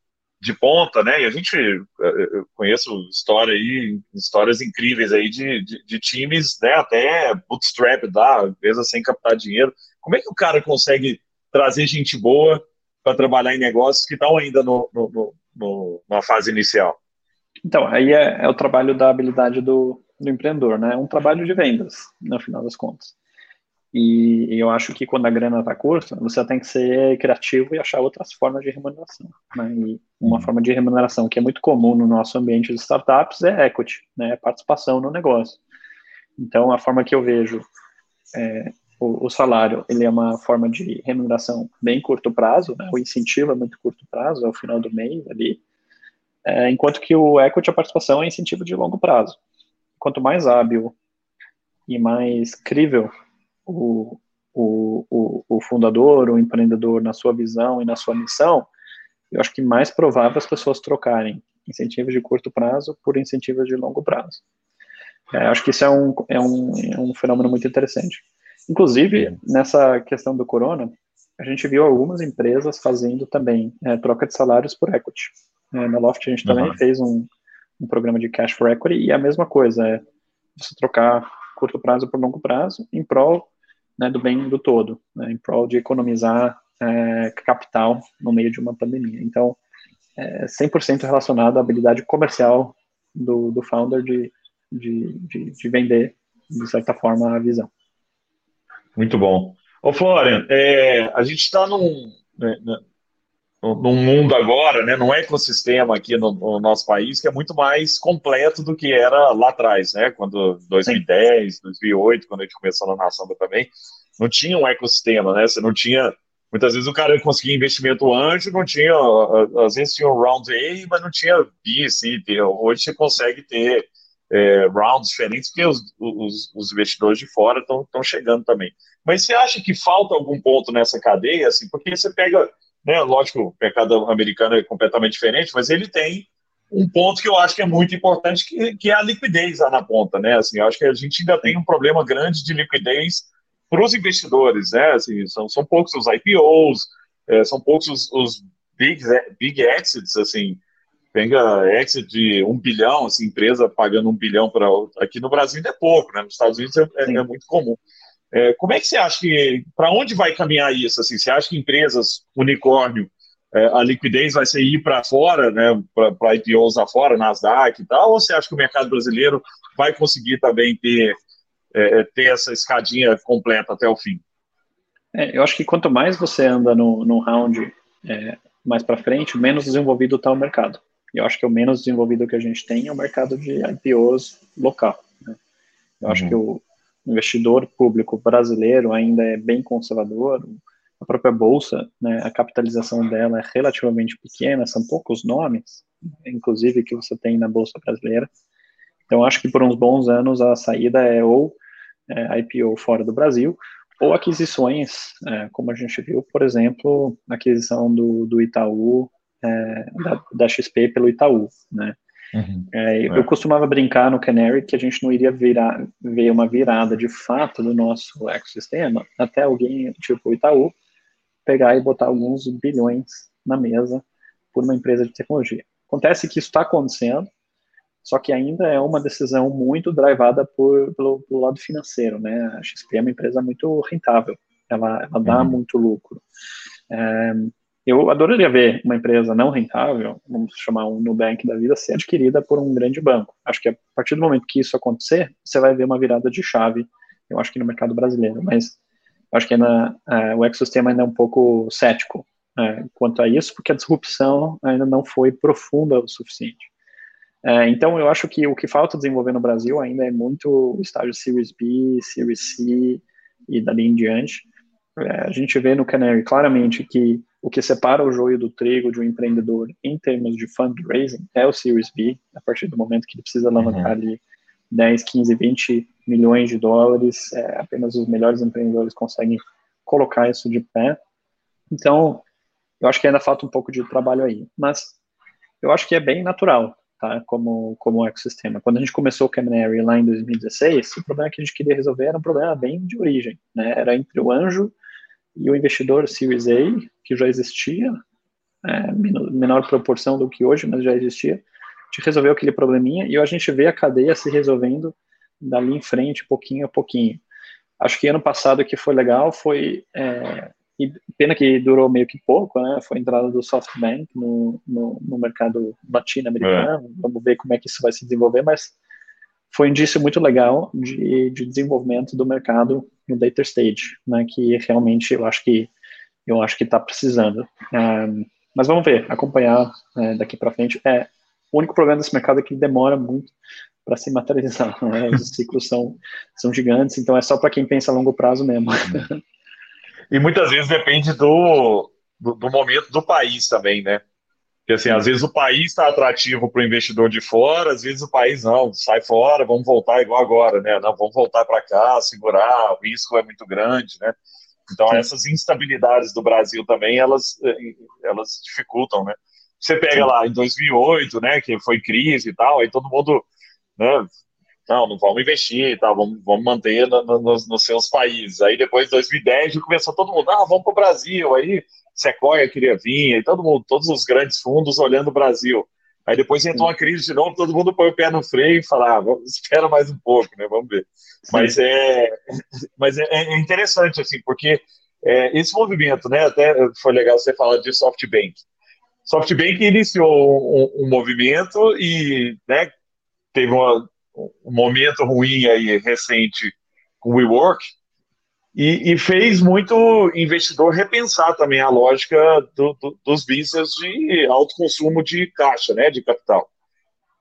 de ponta, né? E a gente eu conheço história aí, histórias incríveis aí de, de, de times, né? Até bootstrap dá, empresa sem captar dinheiro. Como é que o cara consegue trazer gente boa para trabalhar em negócios que estão ainda no, no, no, na fase inicial? Então, aí é, é o trabalho da habilidade do, do empreendedor, né? É um trabalho de vendas, no final das contas. E eu acho que quando a grana está curta, você tem que ser criativo e achar outras formas de remuneração. Né? E uma forma de remuneração que é muito comum no nosso ambiente de startups é equity, né? participação no negócio. Então, a forma que eu vejo é, o, o, salário, ele é uma forma de remuneração bem curto prazo, né? o incentivo é muito curto prazo, é o final do mês ali, é, enquanto que o equity, a participação, é incentivo de longo prazo. Quanto mais hábil e mais crível o, o, o, o fundador, o empreendedor na sua visão e na sua missão, eu acho que mais provável as pessoas trocarem incentivos de curto prazo por incentivos de longo prazo. É, acho que isso é um, é, um, é um fenômeno muito interessante. Inclusive, nessa questão do corona, a gente viu algumas empresas fazendo também é, troca de salários por equity. É, na Loft a gente também uhum. fez um, um programa de cash for equity e a mesma coisa, é você trocar curto prazo por longo prazo em prol né, do bem do todo, né, em prol de economizar é, capital no meio de uma pandemia. Então, é 100% relacionado à habilidade comercial do, do founder de, de, de, de, vender, de certa forma, a visão. Muito bom. Ô, Florian, é, a gente está num, né, né num mundo agora, né, num ecossistema aqui no, no, nosso país que é muito mais completo do que era lá atrás, né, quando 2010, Sim. 2008, quando a gente começou na Nação também, não tinha um ecossistema, né, você não tinha, muitas vezes o cara conseguia investimento anjo, não tinha, às vezes tinha um round A, mas não tinha B, C, D, hoje você consegue ter é, rounds diferentes, porque os, os, os investidores de fora estão chegando também. Mas você acha que falta algum ponto nessa cadeia, assim, porque você pega né? Lógico, o mercado americano é completamente diferente, mas ele tem um ponto que eu acho que é muito importante, que, que é a liquidez lá na ponta, né? Assim, eu acho que a gente ainda tem um problema grande de liquidez para os investidores, né? Assim, são, são poucos os IPOs, é, são poucos os, os big, big exits, assim, pega exit de um bilhão, assim, empresa pagando um bilhão para aqui no Brasil ainda é pouco, né? Nos Estados Unidos é, é, é muito comum. É, como é que você acha que, para onde vai caminhar isso? Assim, você acha que empresas unicórnio, é, a liquidez vai ser ir para fora, né, para IPOs lá fora, Nasdaq e tal, ou você acha que o mercado brasileiro vai conseguir também ter, é, é ter essa escadinha completa até o fim? É, eu acho que quanto mais você anda no, no round é, mais para frente, menos desenvolvido está o mercado. eu acho que o menos desenvolvido que a gente tem é o mercado de IPOs local. Né? Eu uhum. acho que o investidor público brasileiro ainda é bem conservador, a própria bolsa, né, a capitalização dela é relativamente pequena, são poucos nomes, inclusive que você tem na bolsa brasileira. Então acho que por uns bons anos a saída é ou é, IPO fora do Brasil ou aquisições, é, como a gente viu, por exemplo, a aquisição do, do Itaú, é, da, da, XP pelo Itaú, né? Uhum. É, eu é. costumava brincar no Canary que a gente não iria virar, ver uma virada de fato do nosso ecossistema até alguém, tipo o Itaú, pegar e botar alguns bilhões na mesa por uma empresa de tecnologia. Acontece que isso está acontecendo, só que ainda é uma decisão muito drivada por, pelo, pelo, lado financeiro, né? A XP é uma empresa muito rentável, ela, ela dá uhum. muito lucro. É, eu adoraria ver uma empresa não rentável, vamos chamar um Nubank da vida, ser adquirida por um grande banco. Acho que a partir do momento que isso acontecer, você vai ver uma virada de chave, eu acho que no mercado brasileiro, mas acho que ainda, é, o ecossistema ainda é um pouco cético é, quanto a isso, porque a disrupção ainda não foi profunda o suficiente. É, então, eu acho que o que falta desenvolver no Brasil ainda é muito o estágio Series B, Series C e dali em diante. É, a gente vê no Canary claramente que o que separa o joio do trigo de um empreendedor em termos de fundraising é o Series B, a partir do momento que ele precisa alavancar uhum. ali 10, 15, 20 milhões de dólares, é, apenas os melhores empreendedores conseguem colocar isso de pé. Então, eu acho que ainda falta um pouco de trabalho aí, mas eu acho que é bem natural tá? Como, como ecossistema. Quando a gente começou o Canary lá em 2016, o problema que a gente queria resolver era um problema bem de origem, né? Era entre o anjo e o investidor Series A, que já existia, é, menor proporção do que hoje, mas já existia. A gente resolveu aquele probleminha e a gente vê a cadeia se resolvendo dali em frente, pouquinho a pouquinho. Acho que ano passado que foi legal foi é, pena que durou meio que pouco, né? Foi a entrada do SoftBank no, no, no mercado latino-americano. É. Vamos ver como é que isso vai se desenvolver, mas foi um indício muito legal de, de desenvolvimento do mercado no data stage, né? Que realmente eu acho que eu acho que está precisando. Um, mas vamos ver, acompanhar é, daqui para frente. É, o único problema desse mercado é que demora muito para se materializar. Né? Os ciclos são, são gigantes, então é só para quem pensa a longo prazo mesmo. E muitas vezes depende do, do, do momento do país também, né? Porque assim, às vezes o país está atrativo para o investidor de fora, às vezes o país não, sai fora, vamos voltar igual agora, né? Não, vamos voltar para cá, segurar, o risco é muito grande, né? Então Sim. essas instabilidades do Brasil também, elas, eh, elas dificultam, né? Você pega Sim. lá em 2008, né, que foi crise e tal, aí todo mundo, né, não, não vamos investir, tá, vamos, vamos manter no, no, nos, nos, seus países. Aí depois de 2010 começou todo mundo, ah, vamos para o Brasil. Aí Sequoia queria vir, aí todo mundo, todos os grandes fundos olhando o Brasil. Aí depois entrou uma crise de novo, todo mundo põe o pé no freio e fala, ah, vamos, espera mais um pouco, né? Vamos ver. Mas é, mas é, é, interessante, assim, porque é, esse movimento, né? Até foi legal você falar de SoftBank. SoftBank iniciou um, um movimento e né, teve uma, um momento ruim aí recente com o WeWork, e, e, fez muito investidor repensar também a lógica do, do, dos business de alto consumo de caixa, né, de capital.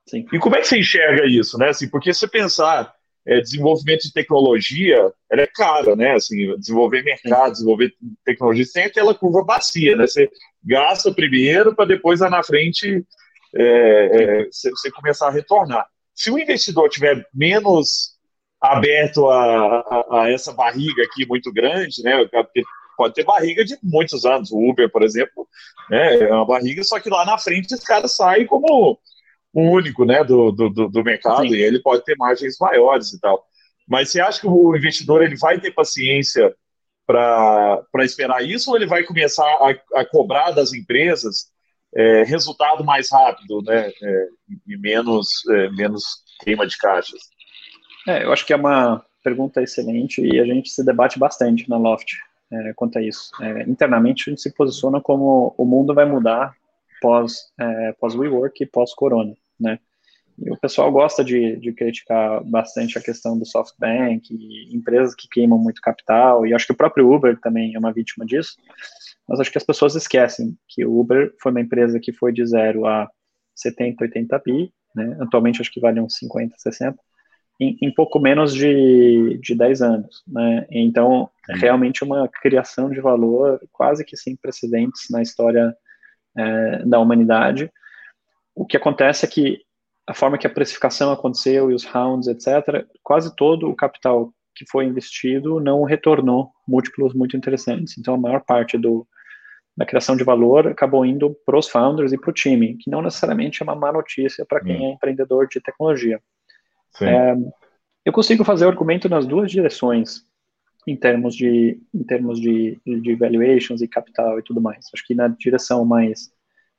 Sim. E como é que você enxerga isso, né? Assim, porque se pensar é, desenvolvimento de tecnologia, ela é cara, né? Assim, desenvolver mercado, desenvolver tecnologia, tem aquela curva bacia, né? Você gasta primeiro para depois lá na frente é, é, você começar a retornar se o investidor tiver menos aberto a, a, a essa barriga aqui muito grande, né? Pode ter barriga de muitos anos. O Uber, por exemplo, né, é uma barriga, só que lá na frente esse cara sai como o único né, do, do, do mercado Sim. e ele pode ter margens maiores e tal. Mas você acha que o investidor ele vai ter paciência para esperar isso ou ele vai começar a, a cobrar das empresas é, resultado mais rápido, né? É, e menos, é, menos queima de caixas. É, eu acho que é uma pergunta excelente e a gente se debate bastante na Loft é, quanto a isso. É, internamente a gente se posiciona como o mundo vai mudar pós é, pós WeWork e pós Corona, né? E o pessoal gosta de, de criticar bastante a questão do SoftBank, empresas que queimam muito capital, e acho que o próprio Uber também é uma vítima disso mas acho que as pessoas esquecem que o Uber foi uma empresa que foi de zero a 70, 80 bi, né? atualmente acho que vale uns 50, 60, em, em pouco menos de, de 10 anos. Né? Então, é realmente uma criação de valor quase que sem precedentes na história é, da humanidade. O que acontece é que a forma que a precificação aconteceu e os rounds, etc., quase todo o capital que foi investido não retornou múltiplos muito interessantes. Então, a maior parte do, da criação de valor acabou indo para os founders e para o time, que não necessariamente é uma má notícia para quem hum. é empreendedor de tecnologia. É, eu consigo fazer argumento nas duas direções, em termos de em termos de, de valuations e capital e tudo mais. Acho que na direção mais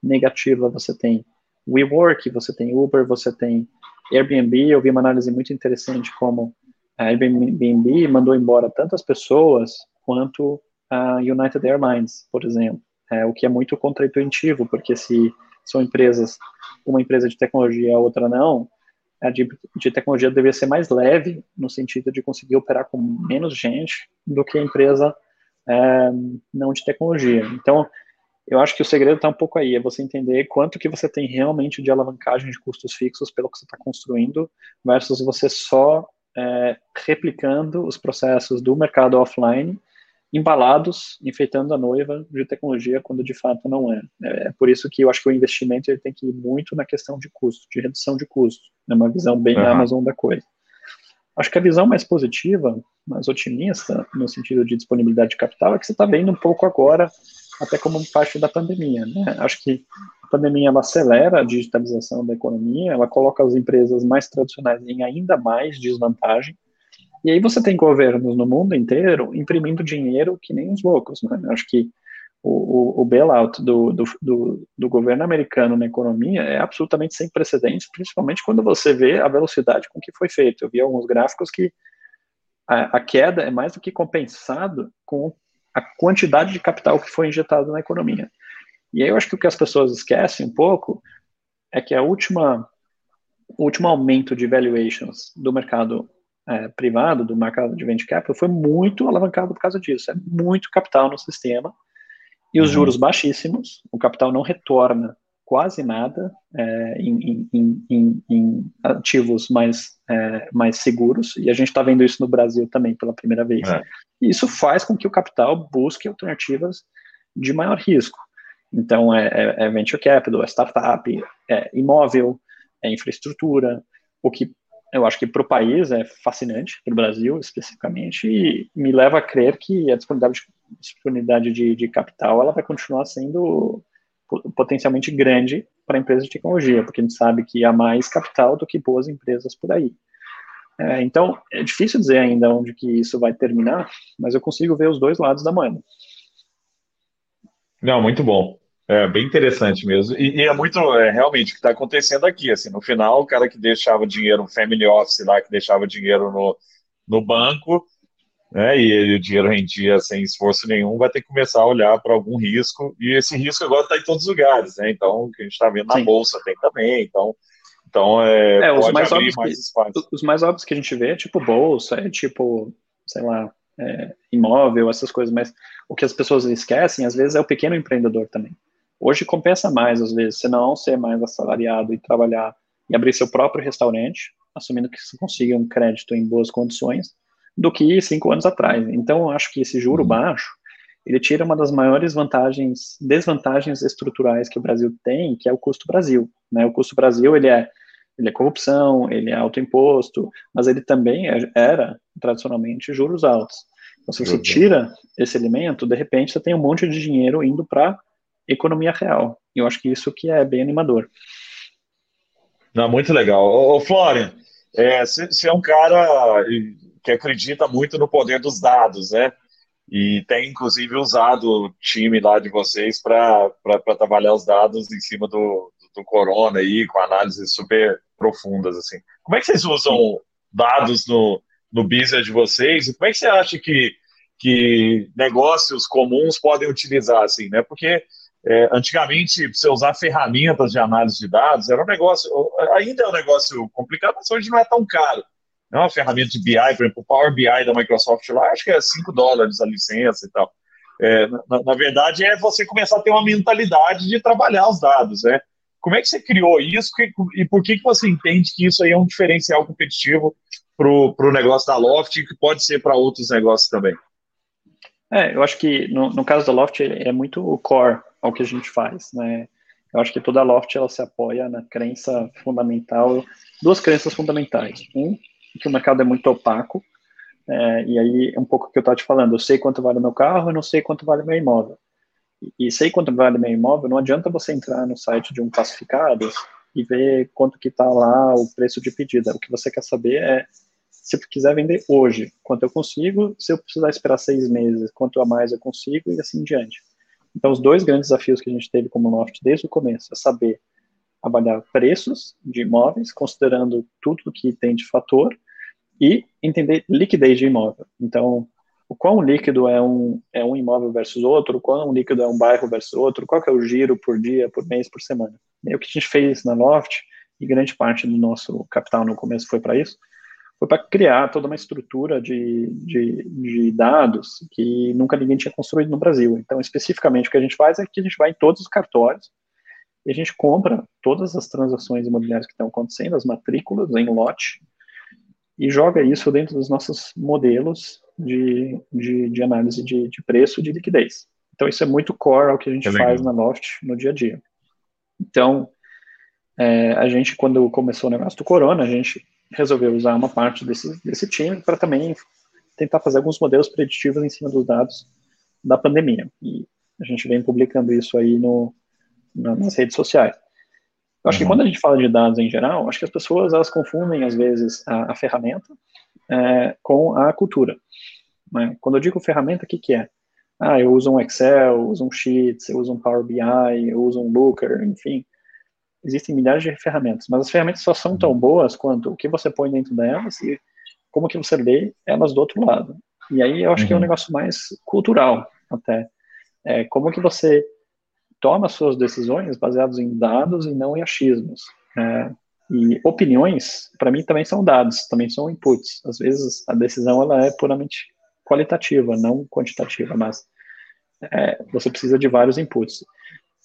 negativa você tem WeWork, você tem Uber, você tem Airbnb. Eu vi uma análise muito interessante como a Airbnb mandou embora tantas pessoas quanto a United Airlines, por exemplo, é, o que é muito contraintuitivo, porque se são empresas, uma empresa de tecnologia a outra não, a de, de, tecnologia deveria ser mais leve, no sentido de conseguir operar com menos gente do que a empresa é, não de tecnologia. Então, eu acho que o segredo está um pouco aí, é você entender quanto que você tem realmente de alavancagem de custos fixos pelo que você está construindo, versus você só é, replicando os processos do mercado offline, embalados, enfeitando a noiva de tecnologia, quando de fato não é. É por isso que eu acho que o investimento ele tem que ir muito na questão de custo, de redução de custos. É uma visão bem uhum. Amazon da coisa. Acho que a visão mais positiva, mais otimista, no sentido de disponibilidade de capital, é que você está vendo um pouco agora, até como parte da pandemia. Né? Acho que a pandemia ela acelera a digitalização da economia, ela coloca as empresas mais tradicionais em ainda mais desvantagem, e aí você tem governos no mundo inteiro imprimindo dinheiro que nem os loucos. Né? Acho que o, o, o bailout do, do, do, do, governo americano na economia é absolutamente sem precedentes, principalmente quando você vê a velocidade com que foi feito. Eu vi alguns gráficos que a, a queda é mais do que compensado com a quantidade de capital que foi injetado na economia. E aí eu acho que o que as pessoas esquecem um pouco é que a última, o último aumento de valuations do mercado é, privado, do mercado de venture capital, foi muito alavancado por causa disso. É muito capital no sistema e os uhum. juros baixíssimos, o capital não retorna quase nada é, em, em, em, em, ativos mais, é, mais seguros, e a gente está vendo isso no Brasil também pela primeira vez. É. E isso faz com que o capital busque alternativas de maior risco. Então, é, é, é venture capital, é startup, é imóvel, é infraestrutura, o que eu acho que para o país é fascinante, para o Brasil especificamente, e me leva a crer que a disponibilidade, disponibilidade de, de capital ela vai continuar sendo potencialmente grande para empresas de tecnologia, porque a gente sabe que há mais capital do que boas empresas por aí. É, então, é difícil dizer ainda onde que isso vai terminar, mas eu consigo ver os dois lados da moeda. Não, muito bom. É bem interessante mesmo. E, e é muito, é, realmente, o que está acontecendo aqui. Assim, no final, o cara que deixava dinheiro, um family office lá, que deixava dinheiro no, no banco, né, e o dinheiro rendia sem esforço nenhum, vai ter que começar a olhar para algum risco. E esse risco agora está em todos os lugares. Né? Então, o que a gente está vendo na Sim. Bolsa tem também. Então, então é, é os mais óbvios mais que, Os mais óbvios que a gente vê é tipo bolsa, é tipo, sei lá, é, imóvel, essas coisas, mas o que as pessoas esquecem, às vezes, é o pequeno empreendedor também. Hoje compensa mais, às vezes, você não ser mais assalariado e trabalhar e abrir seu próprio restaurante, assumindo que você consiga um crédito em boas condições, do que cinco anos atrás. Então, acho que esse juro uhum. baixo, ele tira uma das maiores vantagens, desvantagens estruturais que o Brasil tem, que é o custo Brasil. Né? O custo Brasil, ele é, ele é corrupção, ele é alto imposto, mas ele também é, era, tradicionalmente, juros altos. Então, se você tira esse elemento, de repente você tem um monte de dinheiro indo para economia real. E eu acho que isso que é bem animador. Não, muito legal. Ô, ô Florian, você é, é um cara que acredita muito no poder dos dados, né? E tem, inclusive, usado o time lá de vocês para trabalhar os dados em cima do, do, corona aí, com análises super profundas, assim. Como é que vocês usam dados no, no business de vocês? E como é que você acha que, que negócios comuns podem utilizar, assim, né? Porque é, antigamente, você usar ferramentas de análise de dados era um negócio, ainda é um negócio complicado, mas hoje não é tão caro. É uma ferramenta de BI, por exemplo, o Power BI da Microsoft lá, acho que é 5 dólares a licença e tal. É, na, na, verdade, é você começar a ter uma mentalidade de trabalhar os dados, né? Como é que você criou isso e por que, que você entende que isso aí é um diferencial competitivo para o negócio da Loft e que pode ser para outros negócios também? É, eu acho que no, no caso da Loft é muito core ao que a gente faz, né? Eu acho que toda Loft ela se apoia na crença fundamental, duas crenças fundamentais. Um, que o mercado é muito opaco, é, e aí é um pouco o que eu estava te falando, eu sei quanto vale meu carro, eu não sei quanto vale meu imóvel. E, e sei quanto vale meu imóvel, não adianta você entrar no site de um classificado e ver quanto que está lá o preço de pedida. O que você quer saber é se eu quiser vender hoje, quanto eu consigo, se eu precisar esperar seis meses, quanto a mais eu consigo e assim diante. Então, os dois grandes desafios que a gente teve como Loft desde o começo é saber avaliar preços de imóveis, considerando tudo que tem de fator, e entender liquidez de imóvel. Então, o quão líquido é um, é um imóvel versus outro, o quão líquido é um bairro versus outro, qual que é o giro por dia, por mês, por semana. E o que a gente fez na Loft, e grande parte do nosso capital no começo foi para isso, foi para criar toda uma estrutura de, de, de, dados que nunca ninguém tinha construído no Brasil. Então, especificamente, o que a gente faz é que a gente vai em todos os cartórios e a gente compra todas as transações imobiliárias que estão acontecendo, as matrículas em lote, e joga isso dentro dos nossos modelos de, de, de análise de, de preço e de liquidez. Então, isso é muito core ao que a gente é faz na Loft no dia a dia. Então, é, a gente, quando começou o negócio do Corona, a gente resolveu usar uma parte desse, desse time para também tentar fazer alguns modelos preditivos em cima dos dados da pandemia. E a gente vem publicando isso aí no, nas redes sociais. Eu acho uhum. que quando a gente fala de dados em geral, acho que as pessoas elas confundem às vezes a, a ferramenta é, com a cultura. Né? Quando eu digo ferramenta, o que, que é? Ah, eu uso um Excel, eu uso um Sheets, eu uso um Power BI, eu uso um Looker, enfim existem milhares de ferramentas, mas as ferramentas só são tão boas quanto o que você põe dentro delas e como que você lê elas do outro lado. E aí eu acho uhum. que é um uhum. negócio mais cultural até. É, como que você toma suas decisões baseadas em dados e não em achismos. É, e opiniões, para mim, também são dados, também são inputs. Às vezes a decisão ela é puramente qualitativa, não quantitativa, mas é, você precisa de vários inputs.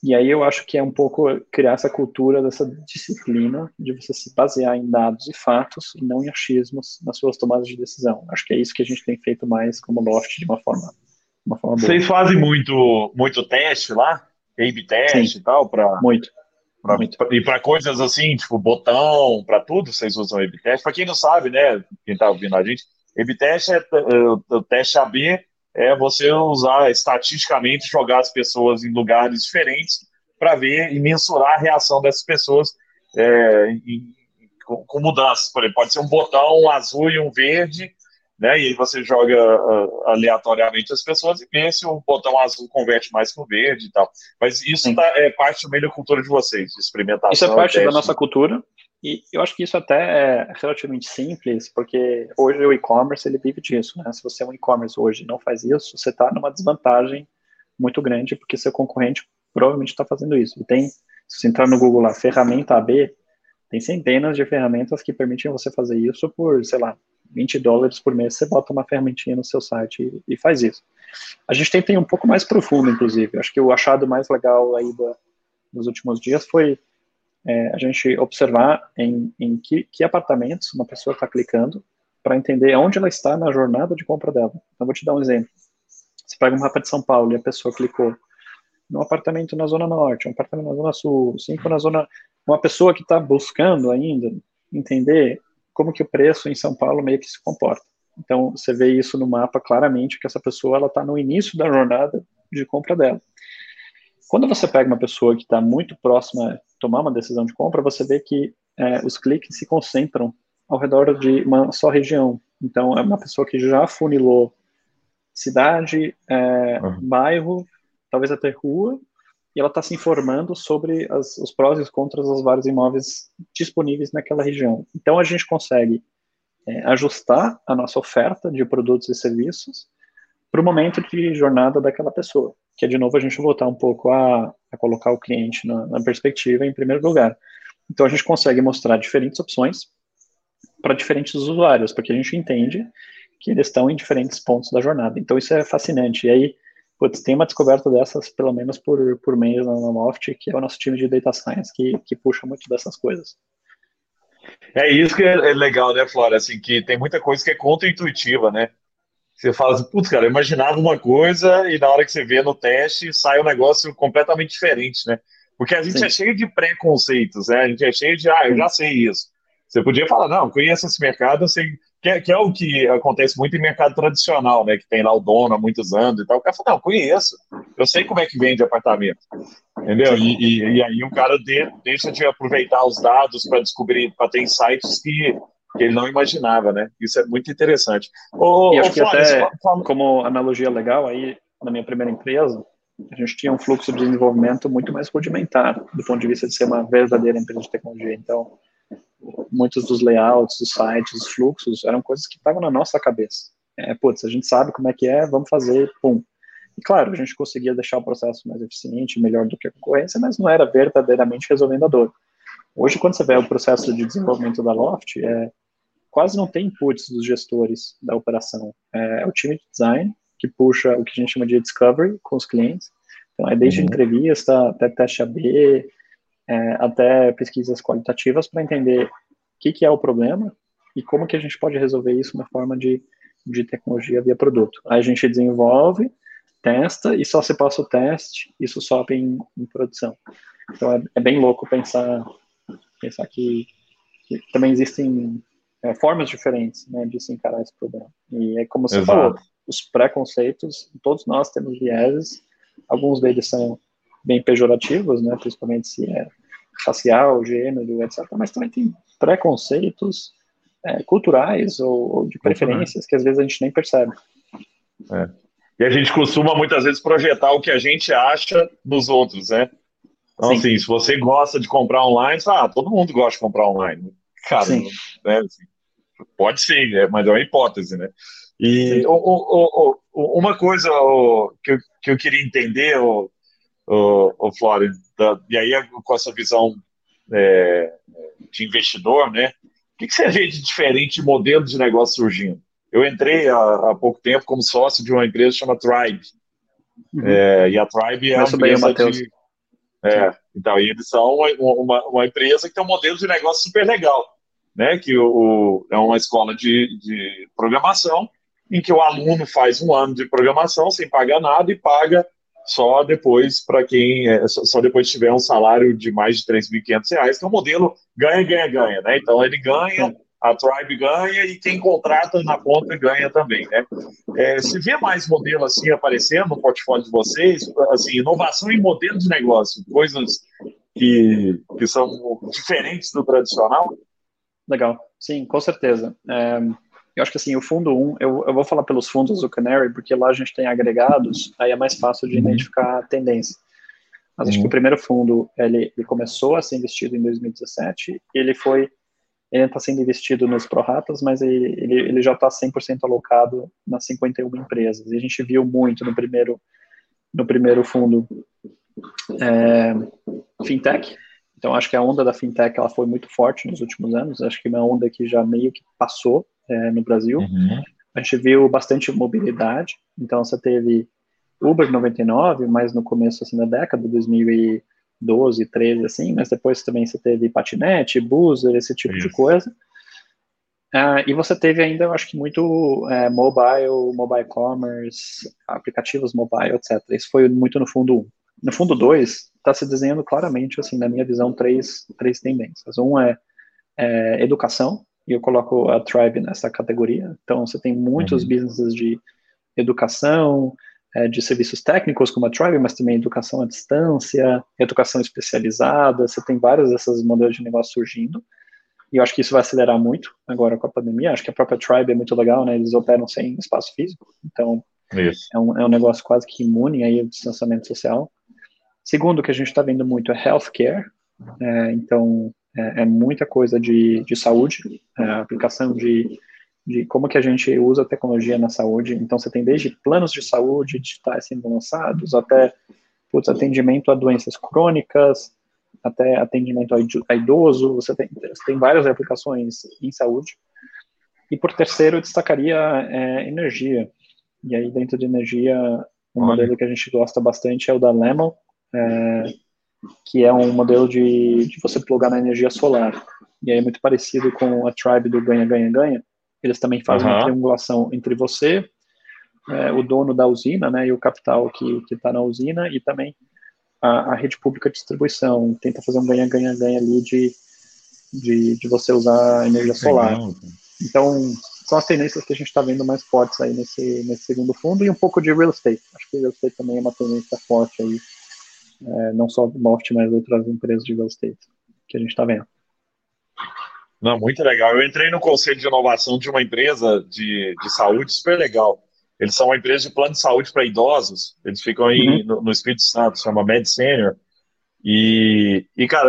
E aí eu acho que é um pouco criar essa cultura dessa disciplina de você se basear em dados e fatos e não em achismos nas suas tomadas de decisão. Acho que é isso que a gente tem feito mais como Loft de uma forma, uma forma boa. Vocês fazem muito, muito teste lá? A-B teste e tal? Pra, muito. Pra, muito. Pra, e para coisas assim, tipo botão, para tudo, vocês usam A-B teste? Para quem não sabe, né, quem está ouvindo a gente, A-B teste é, é o teste AB é você usar estatisticamente, jogar as pessoas em lugares diferentes para ver e mensurar a reação dessas pessoas é, em, com, com, mudanças. Por exemplo, pode ser um botão um azul e um verde, né? E aí você joga uh, aleatoriamente as pessoas e vê se o botão azul converte mais com o verde e tal. Mas isso tá, é parte meio da cultura de vocês, de experimentação. Isso é parte da nossa cultura. E eu acho que isso até é relativamente simples, porque hoje o e-commerce ele vive disso, né? Se você é um e-commerce hoje e não faz isso, você está numa desvantagem muito grande, porque seu concorrente provavelmente está fazendo isso. E tem, se você entrar no Google lá, ferramenta AB, tem centenas de ferramentas que permitem você fazer isso por, sei lá, 20 dólares por mês, você bota uma ferramentinha no seu site e, e faz isso. A gente tem, tem um pouco mais profundo, inclusive. Acho que o achado mais legal aí da, últimos dias foi é, a gente observar em, em que, que apartamentos uma pessoa está clicando para entender onde ela está na jornada de compra dela. Então, vou te dar um exemplo. Você pega um mapa de São Paulo e a pessoa clicou num apartamento na Zona Norte, um apartamento na Zona Sul, cinco na Zona... Uma pessoa que está buscando ainda entender como que o preço em São Paulo meio que se comporta. Então, você vê isso no mapa claramente, que essa pessoa ela está no início da jornada de compra dela. Quando você pega uma pessoa que está muito próxima a tomar uma decisão de compra, você vê que é, os cliques se concentram ao redor de uma só região. Então, é uma pessoa que já funilou cidade, é, uhum. bairro, talvez até rua, e ela está se informando sobre as, os prós e os contras dos vários imóveis disponíveis naquela região. Então, a gente consegue é, ajustar a nossa oferta de produtos e serviços para o momento de jornada daquela pessoa que é de novo a gente voltar um pouco a, a colocar o cliente na, na, perspectiva em primeiro lugar. Então a gente consegue mostrar diferentes opções para diferentes usuários, porque a gente entende que eles estão em diferentes pontos da jornada. Então isso é fascinante. E aí putz, tem uma descoberta dessas pelo menos por, por mês na Loft, que é o nosso time de Data Science, que, que puxa muito dessas coisas. É isso que é legal, né, Flora? Assim, que tem muita coisa que é contra-intuitiva, né? Você fala assim, putz, cara, eu imaginava uma coisa e na hora que você vê no teste sai um negócio completamente diferente, né? Porque a gente Sim. é cheio de preconceitos, né? A gente é cheio de, ah, eu já sei isso. Você podia falar, não, conheço esse mercado, eu sei, que é, que é, o que acontece muito em mercado tradicional, né? Que tem lá o dono há muitos anos e tal. O cara fala, não, conheço, eu sei como é que vende apartamento. Entendeu? E, e, e aí o cara de, deixa de aproveitar os dados para descobrir, para ter insights que, que, ele não imaginava, né? Isso é muito interessante. Ô, e acho que Flávio, até, fala... como analogia legal, aí, na minha primeira empresa, a gente tinha um fluxo de desenvolvimento muito mais rudimentar, do ponto de vista de ser uma verdadeira empresa de tecnologia. Então, muitos dos layouts, dos sites, dos fluxos, eram coisas que estavam na nossa cabeça. É, putz, a gente sabe como é que é, vamos fazer, pum. E claro, a gente conseguia deixar o processo mais eficiente, melhor do que a concorrência, mas não era verdadeiramente resolvendo a dor. Hoje, quando você vê o processo de desenvolvimento da Loft, é, quase não tem inputs dos gestores da operação. É, é, o time de design que puxa o que a gente chama de discovery com os clientes. Então, é desde uhum. entrevista até teste AB, é, até pesquisas qualitativas para entender o que, que, é o problema e como que a gente pode resolver isso na forma de, de tecnologia via produto. Aí a gente desenvolve, testa e só se passa o teste, isso sobe em, em produção. Então é, é, bem louco pensar, pensar que, que também existem é, formas diferentes né, de se encarar esse problema. E é como você Exato. falou, os preconceitos, todos nós temos vieses, alguns deles são bem pejorativos, né, principalmente se é racial, gênero, etc. Mas também tem preconceitos é, culturais ou, ou, de preferências que às vezes a gente nem percebe. É. E a gente costuma muitas vezes projetar o que a gente acha nos outros, né? Então, Sim. assim, se você gosta de comprar online, ah, todo mundo gosta de comprar online. Cara, né, assim, pode ser, né, mas é uma hipótese, né? E o, o, o, uma coisa que, eu, que eu queria entender, o, o, o Flório, e aí com essa visão é, de investidor, né? O que, que, você vê de diferente modelo de negócio surgindo? Eu entrei há, há pouco tempo como sócio de uma empresa chamada Tribe. Uhum. É, e a Tribe é uma empresa de. É, então, eles são uma, uma, empresa que tem um modelo de negócio super legal, né? Que o, é uma escola de, de programação em que o aluno faz um ano de programação sem pagar nada e paga só depois para quem é, só depois tiver um salário de mais de 3.500 reais, que é um modelo ganha, ganha, ganha, né? Então ele ganha, a Tribe ganha e quem contrata na ponta ganha também, né? É, se vê mais modelo assim aparecendo no portfólio de vocês, assim, inovação em modelo de negócio, coisas que, que são diferentes do tradicional? Legal, sim, com certeza. É eu acho que assim, o fundo 1, eu, eu vou falar pelos fundos do Canary, porque lá a gente tem agregados, aí é mais fácil de uhum. identificar a tendência. Mas acho que o uhum. primeiro fundo, ele, ele, começou a ser investido em 2017, ele foi, ele está sendo investido nos proratas, mas ele, ele, ele já está 100% alocado nas 51 empresas. E a gente viu muito no primeiro, no primeiro fundo é, fintech, então acho que a onda da fintech ela foi muito forte nos últimos anos, acho que é uma onda que já meio que passou, é, no Brasil. Uhum. A gente viu bastante mobilidade, então você teve Uber 99, mas no começo assim da década, 2012, 13 assim, mas depois também você teve patinete, buzzer, esse tipo Isso. de coisa. Uh, e você teve ainda, eu acho que muito é, mobile, mobile commerce, aplicativos mobile, etc. Isso foi muito no fundo 1. No fundo 2, está se desenhando claramente, assim, na minha visão, três, três tendências. Um é, é educação, e eu coloco a Tribe nessa categoria. Então, você tem muitos uhum. businesses de educação, é, de serviços técnicos como a Tribe, mas também educação à distância, educação especializada, você tem vários desses modelos de negócio surgindo, e eu acho que isso vai acelerar muito agora com a pandemia, acho que a própria Tribe é muito legal, né, eles operam sem espaço físico, então é um, é um negócio quase que imune aí ao distanciamento social. Segundo, que a gente está vendo muito é healthcare, é, então é, é muita coisa de, de saúde, é, aplicação de, de como que a gente usa a tecnologia na saúde. Então, você tem desde planos de saúde digitais sendo lançados, até putz, atendimento a doenças crônicas, até atendimento a idoso, você tem, você tem várias aplicações em saúde. E por terceiro, eu destacaria é, energia. E aí, dentro de energia, Um Olha. modelo que a gente gosta bastante é o da Lemon, é, que é um modelo de, de você plugar na energia solar. E aí é muito parecido com a Tribe do ganha-ganha-ganha. Eles também fazem uhum. uma triangulação entre você, é, o dono da usina, né, e o capital que está na usina, e também a, a, rede pública de distribuição. Tenta fazer um ganha-ganha-ganha ali de, de, de, você usar energia solar. Legal. Então, são as tendências que a gente está vendo mais fortes aí nesse, nesse segundo fundo, e um pouco de real estate. Acho que real estate também é uma tendência forte aí, é, não só Morte, mas outras empresas de real estate que a gente está vendo. Não, muito legal. Eu entrei no conselho de inovação de uma empresa de, de saúde super legal. Eles são uma empresa de plano de saúde para idosos. Eles ficam aí uhum. no, no, Espírito Santo, se chama Med Senior. E, e, cara,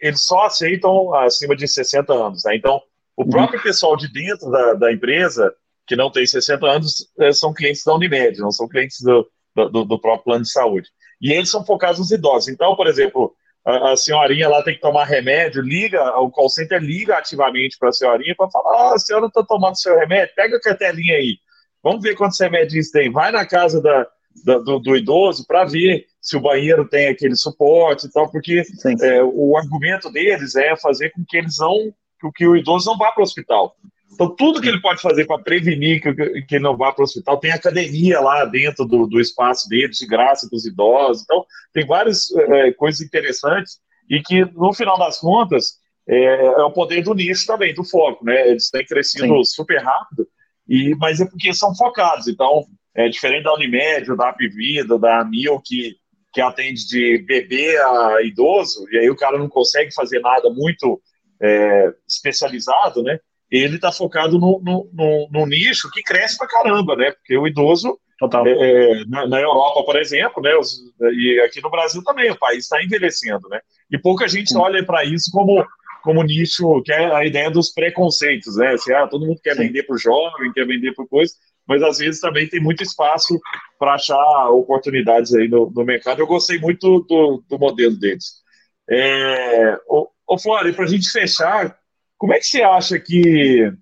eles só aceitam acima de 60 anos, né? Então, o uhum. próprio pessoal de dentro da, da empresa, que não tem 60 anos, é, são clientes da Unimed, não são clientes do, do, do próprio plano de saúde. E eles são focados nos idosos. Então, por exemplo, a, a, senhorinha lá tem que tomar remédio, liga, o call center liga ativamente para a senhorinha para falar: ah, a senhora está tomando seu remédio, pega a cartelinha aí, vamos ver quantos remédios tem, vai na casa da, da do, do, idoso para ver se o banheiro tem aquele suporte e tal, porque é, o argumento deles é fazer com que eles não, que o idoso não vá para o hospital. Então, tudo que ele pode fazer para prevenir que, que ele não vá para o hospital, tem academia lá dentro do, do espaço dele, de graça dos idosos. Então, tem várias é, coisas interessantes e que, no final das contas, é, é, o poder do nicho também, do foco, né? Eles têm crescido Sim. super rápido, e, mas é porque são focados. Então, é diferente da Unimed, da Apivida, da Mil, que, que atende de bebê a idoso, e aí o cara não consegue fazer nada muito é, especializado, né? Ele está focado no, no, no, no, nicho que cresce pra caramba, né? Porque o idoso, é, é, na, na, Europa, por exemplo, né? Os, e aqui no Brasil também, o país está envelhecendo, né? E pouca gente olha para isso como, como nicho, que é a ideia dos preconceitos, né? Assim, ah, todo mundo quer Sim. vender para o jovem, quer vender por coisa, mas às vezes também tem muito espaço para achar oportunidades aí no, no, mercado. Eu gostei muito do, do modelo deles. É, ô, ô Flora, para a gente fechar, como é que você acha que,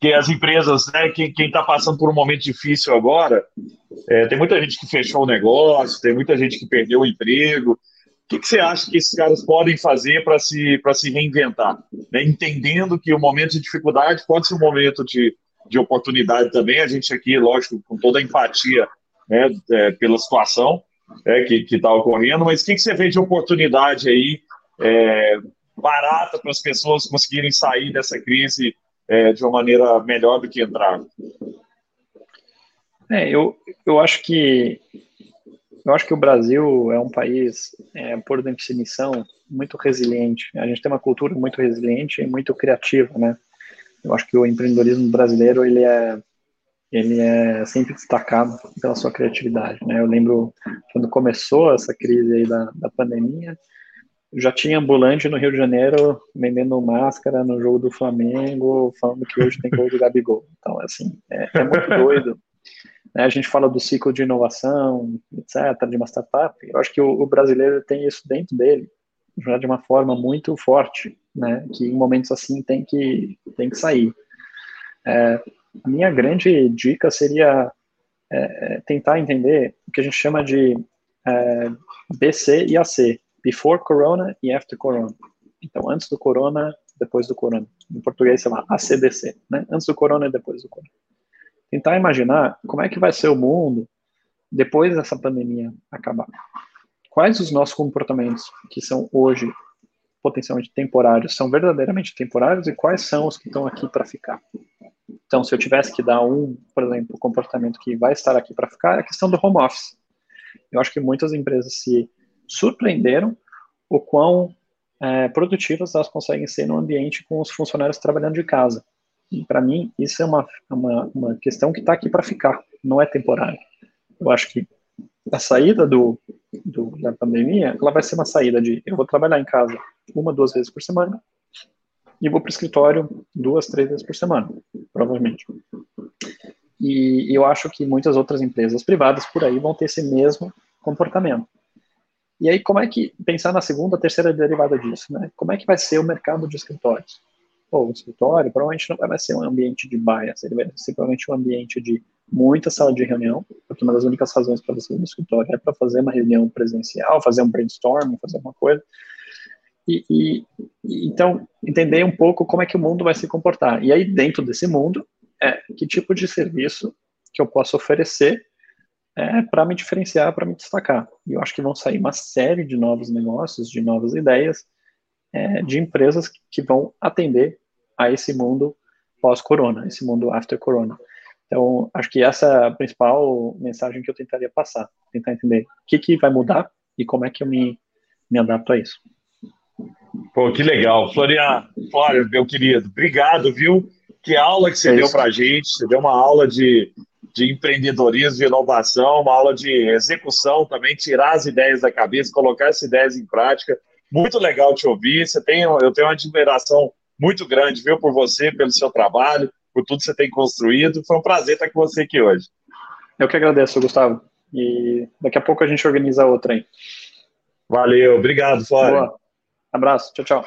que as empresas, né, quem está passando por um momento difícil agora, é, tem muita gente que fechou o negócio, tem muita gente que perdeu o emprego. O que, que você acha que esses caras podem fazer para se, se reinventar? Né? Entendendo que o momento de dificuldade pode ser um momento de, de oportunidade também. A gente aqui, lógico, com toda a empatia né, é, pela situação é, que está ocorrendo, mas o que, que você vê de oportunidade aí é, barata para as pessoas conseguirem sair dessa crise é, de uma maneira melhor do que entraram? É, eu, eu acho que eu acho que o Brasil é um país, é, por definição, muito resiliente. A gente tem uma cultura muito resiliente e muito criativa, né? Eu acho que o empreendedorismo brasileiro ele é ele é sempre destacado pela sua criatividade, né? Eu lembro quando começou essa crise aí da, da pandemia, já tinha ambulante no Rio de Janeiro vendendo máscara no jogo do Flamengo, falando que hoje tem gol do Gabigol. Então, assim, é, é muito doido. Né? A gente fala do ciclo de inovação, etc., de uma startup. Eu acho que o, o, brasileiro tem isso dentro dele, já de uma forma muito forte, né? que em momentos assim tem que, tem que sair. É, a minha grande dica seria é, é tentar entender o que a gente chama de é, BC e AC, before corona e after corona. Então, antes do corona, depois do corona. Em português, sei lá, ACDC, né? Antes do corona e depois do corona. Tentar imaginar como é que vai ser o mundo depois dessa pandemia acabar. Quais os nossos comportamentos que são hoje potencialmente temporários são verdadeiramente temporários e quais são os que estão aqui para ficar? Então, se eu tivesse que dar um, por exemplo, comportamento que vai estar aqui para ficar, é a questão do home office. Eu acho que muitas empresas se surpreenderam o quão é, produtivas elas conseguem ser no ambiente com os funcionários trabalhando de casa. E para mim, isso é uma, uma, uma questão que está aqui para ficar, não é temporária. Eu acho que a saída do, do, da pandemia, ela vai ser uma saída de eu vou trabalhar em casa uma, duas vezes por semana e vou para o escritório duas, três vezes por semana, provavelmente. E eu acho que muitas outras empresas privadas por aí vão ter esse mesmo comportamento. E aí, como é que, pensar na segunda, terceira derivada disso, né? Como é que vai ser o mercado de escritórios? Pô, o escritório provavelmente não vai ser um ambiente de bias, ele vai ser provavelmente um ambiente de muita sala de reunião, porque uma das únicas razões para você ir no escritório é para fazer uma reunião presencial, fazer um brainstorm, fazer alguma coisa. E, e, então, entender um pouco como é que o mundo vai se comportar. E aí, dentro desse mundo, é, que tipo de serviço que eu posso oferecer é, para me diferenciar, para me destacar. E eu acho que vão sair uma série de novos negócios, de novas ideias, é, de empresas que vão atender a esse mundo pós-corona, esse mundo after corona. Então, acho que essa é a principal mensagem que eu tentaria passar, tentar entender o que, que vai mudar e como é que eu me, me adapto a isso. Pô, que legal. Florian, Flório, meu querido, obrigado, viu? Que aula que você é deu para a gente. Você deu uma aula de, de empreendedorismo, de inovação, uma aula de execução também, tirar as ideias da cabeça, colocar essas ideias em prática. Muito legal te ouvir. Você tem, eu tenho uma admiração muito grande, viu, por você, pelo seu trabalho, por tudo que você tem construído. Foi um prazer estar com você aqui hoje. Eu que agradeço, Gustavo. E daqui a pouco a gente organiza outra aí. Valeu, obrigado, Flávio. Boa. Abraço, tchau, tchau.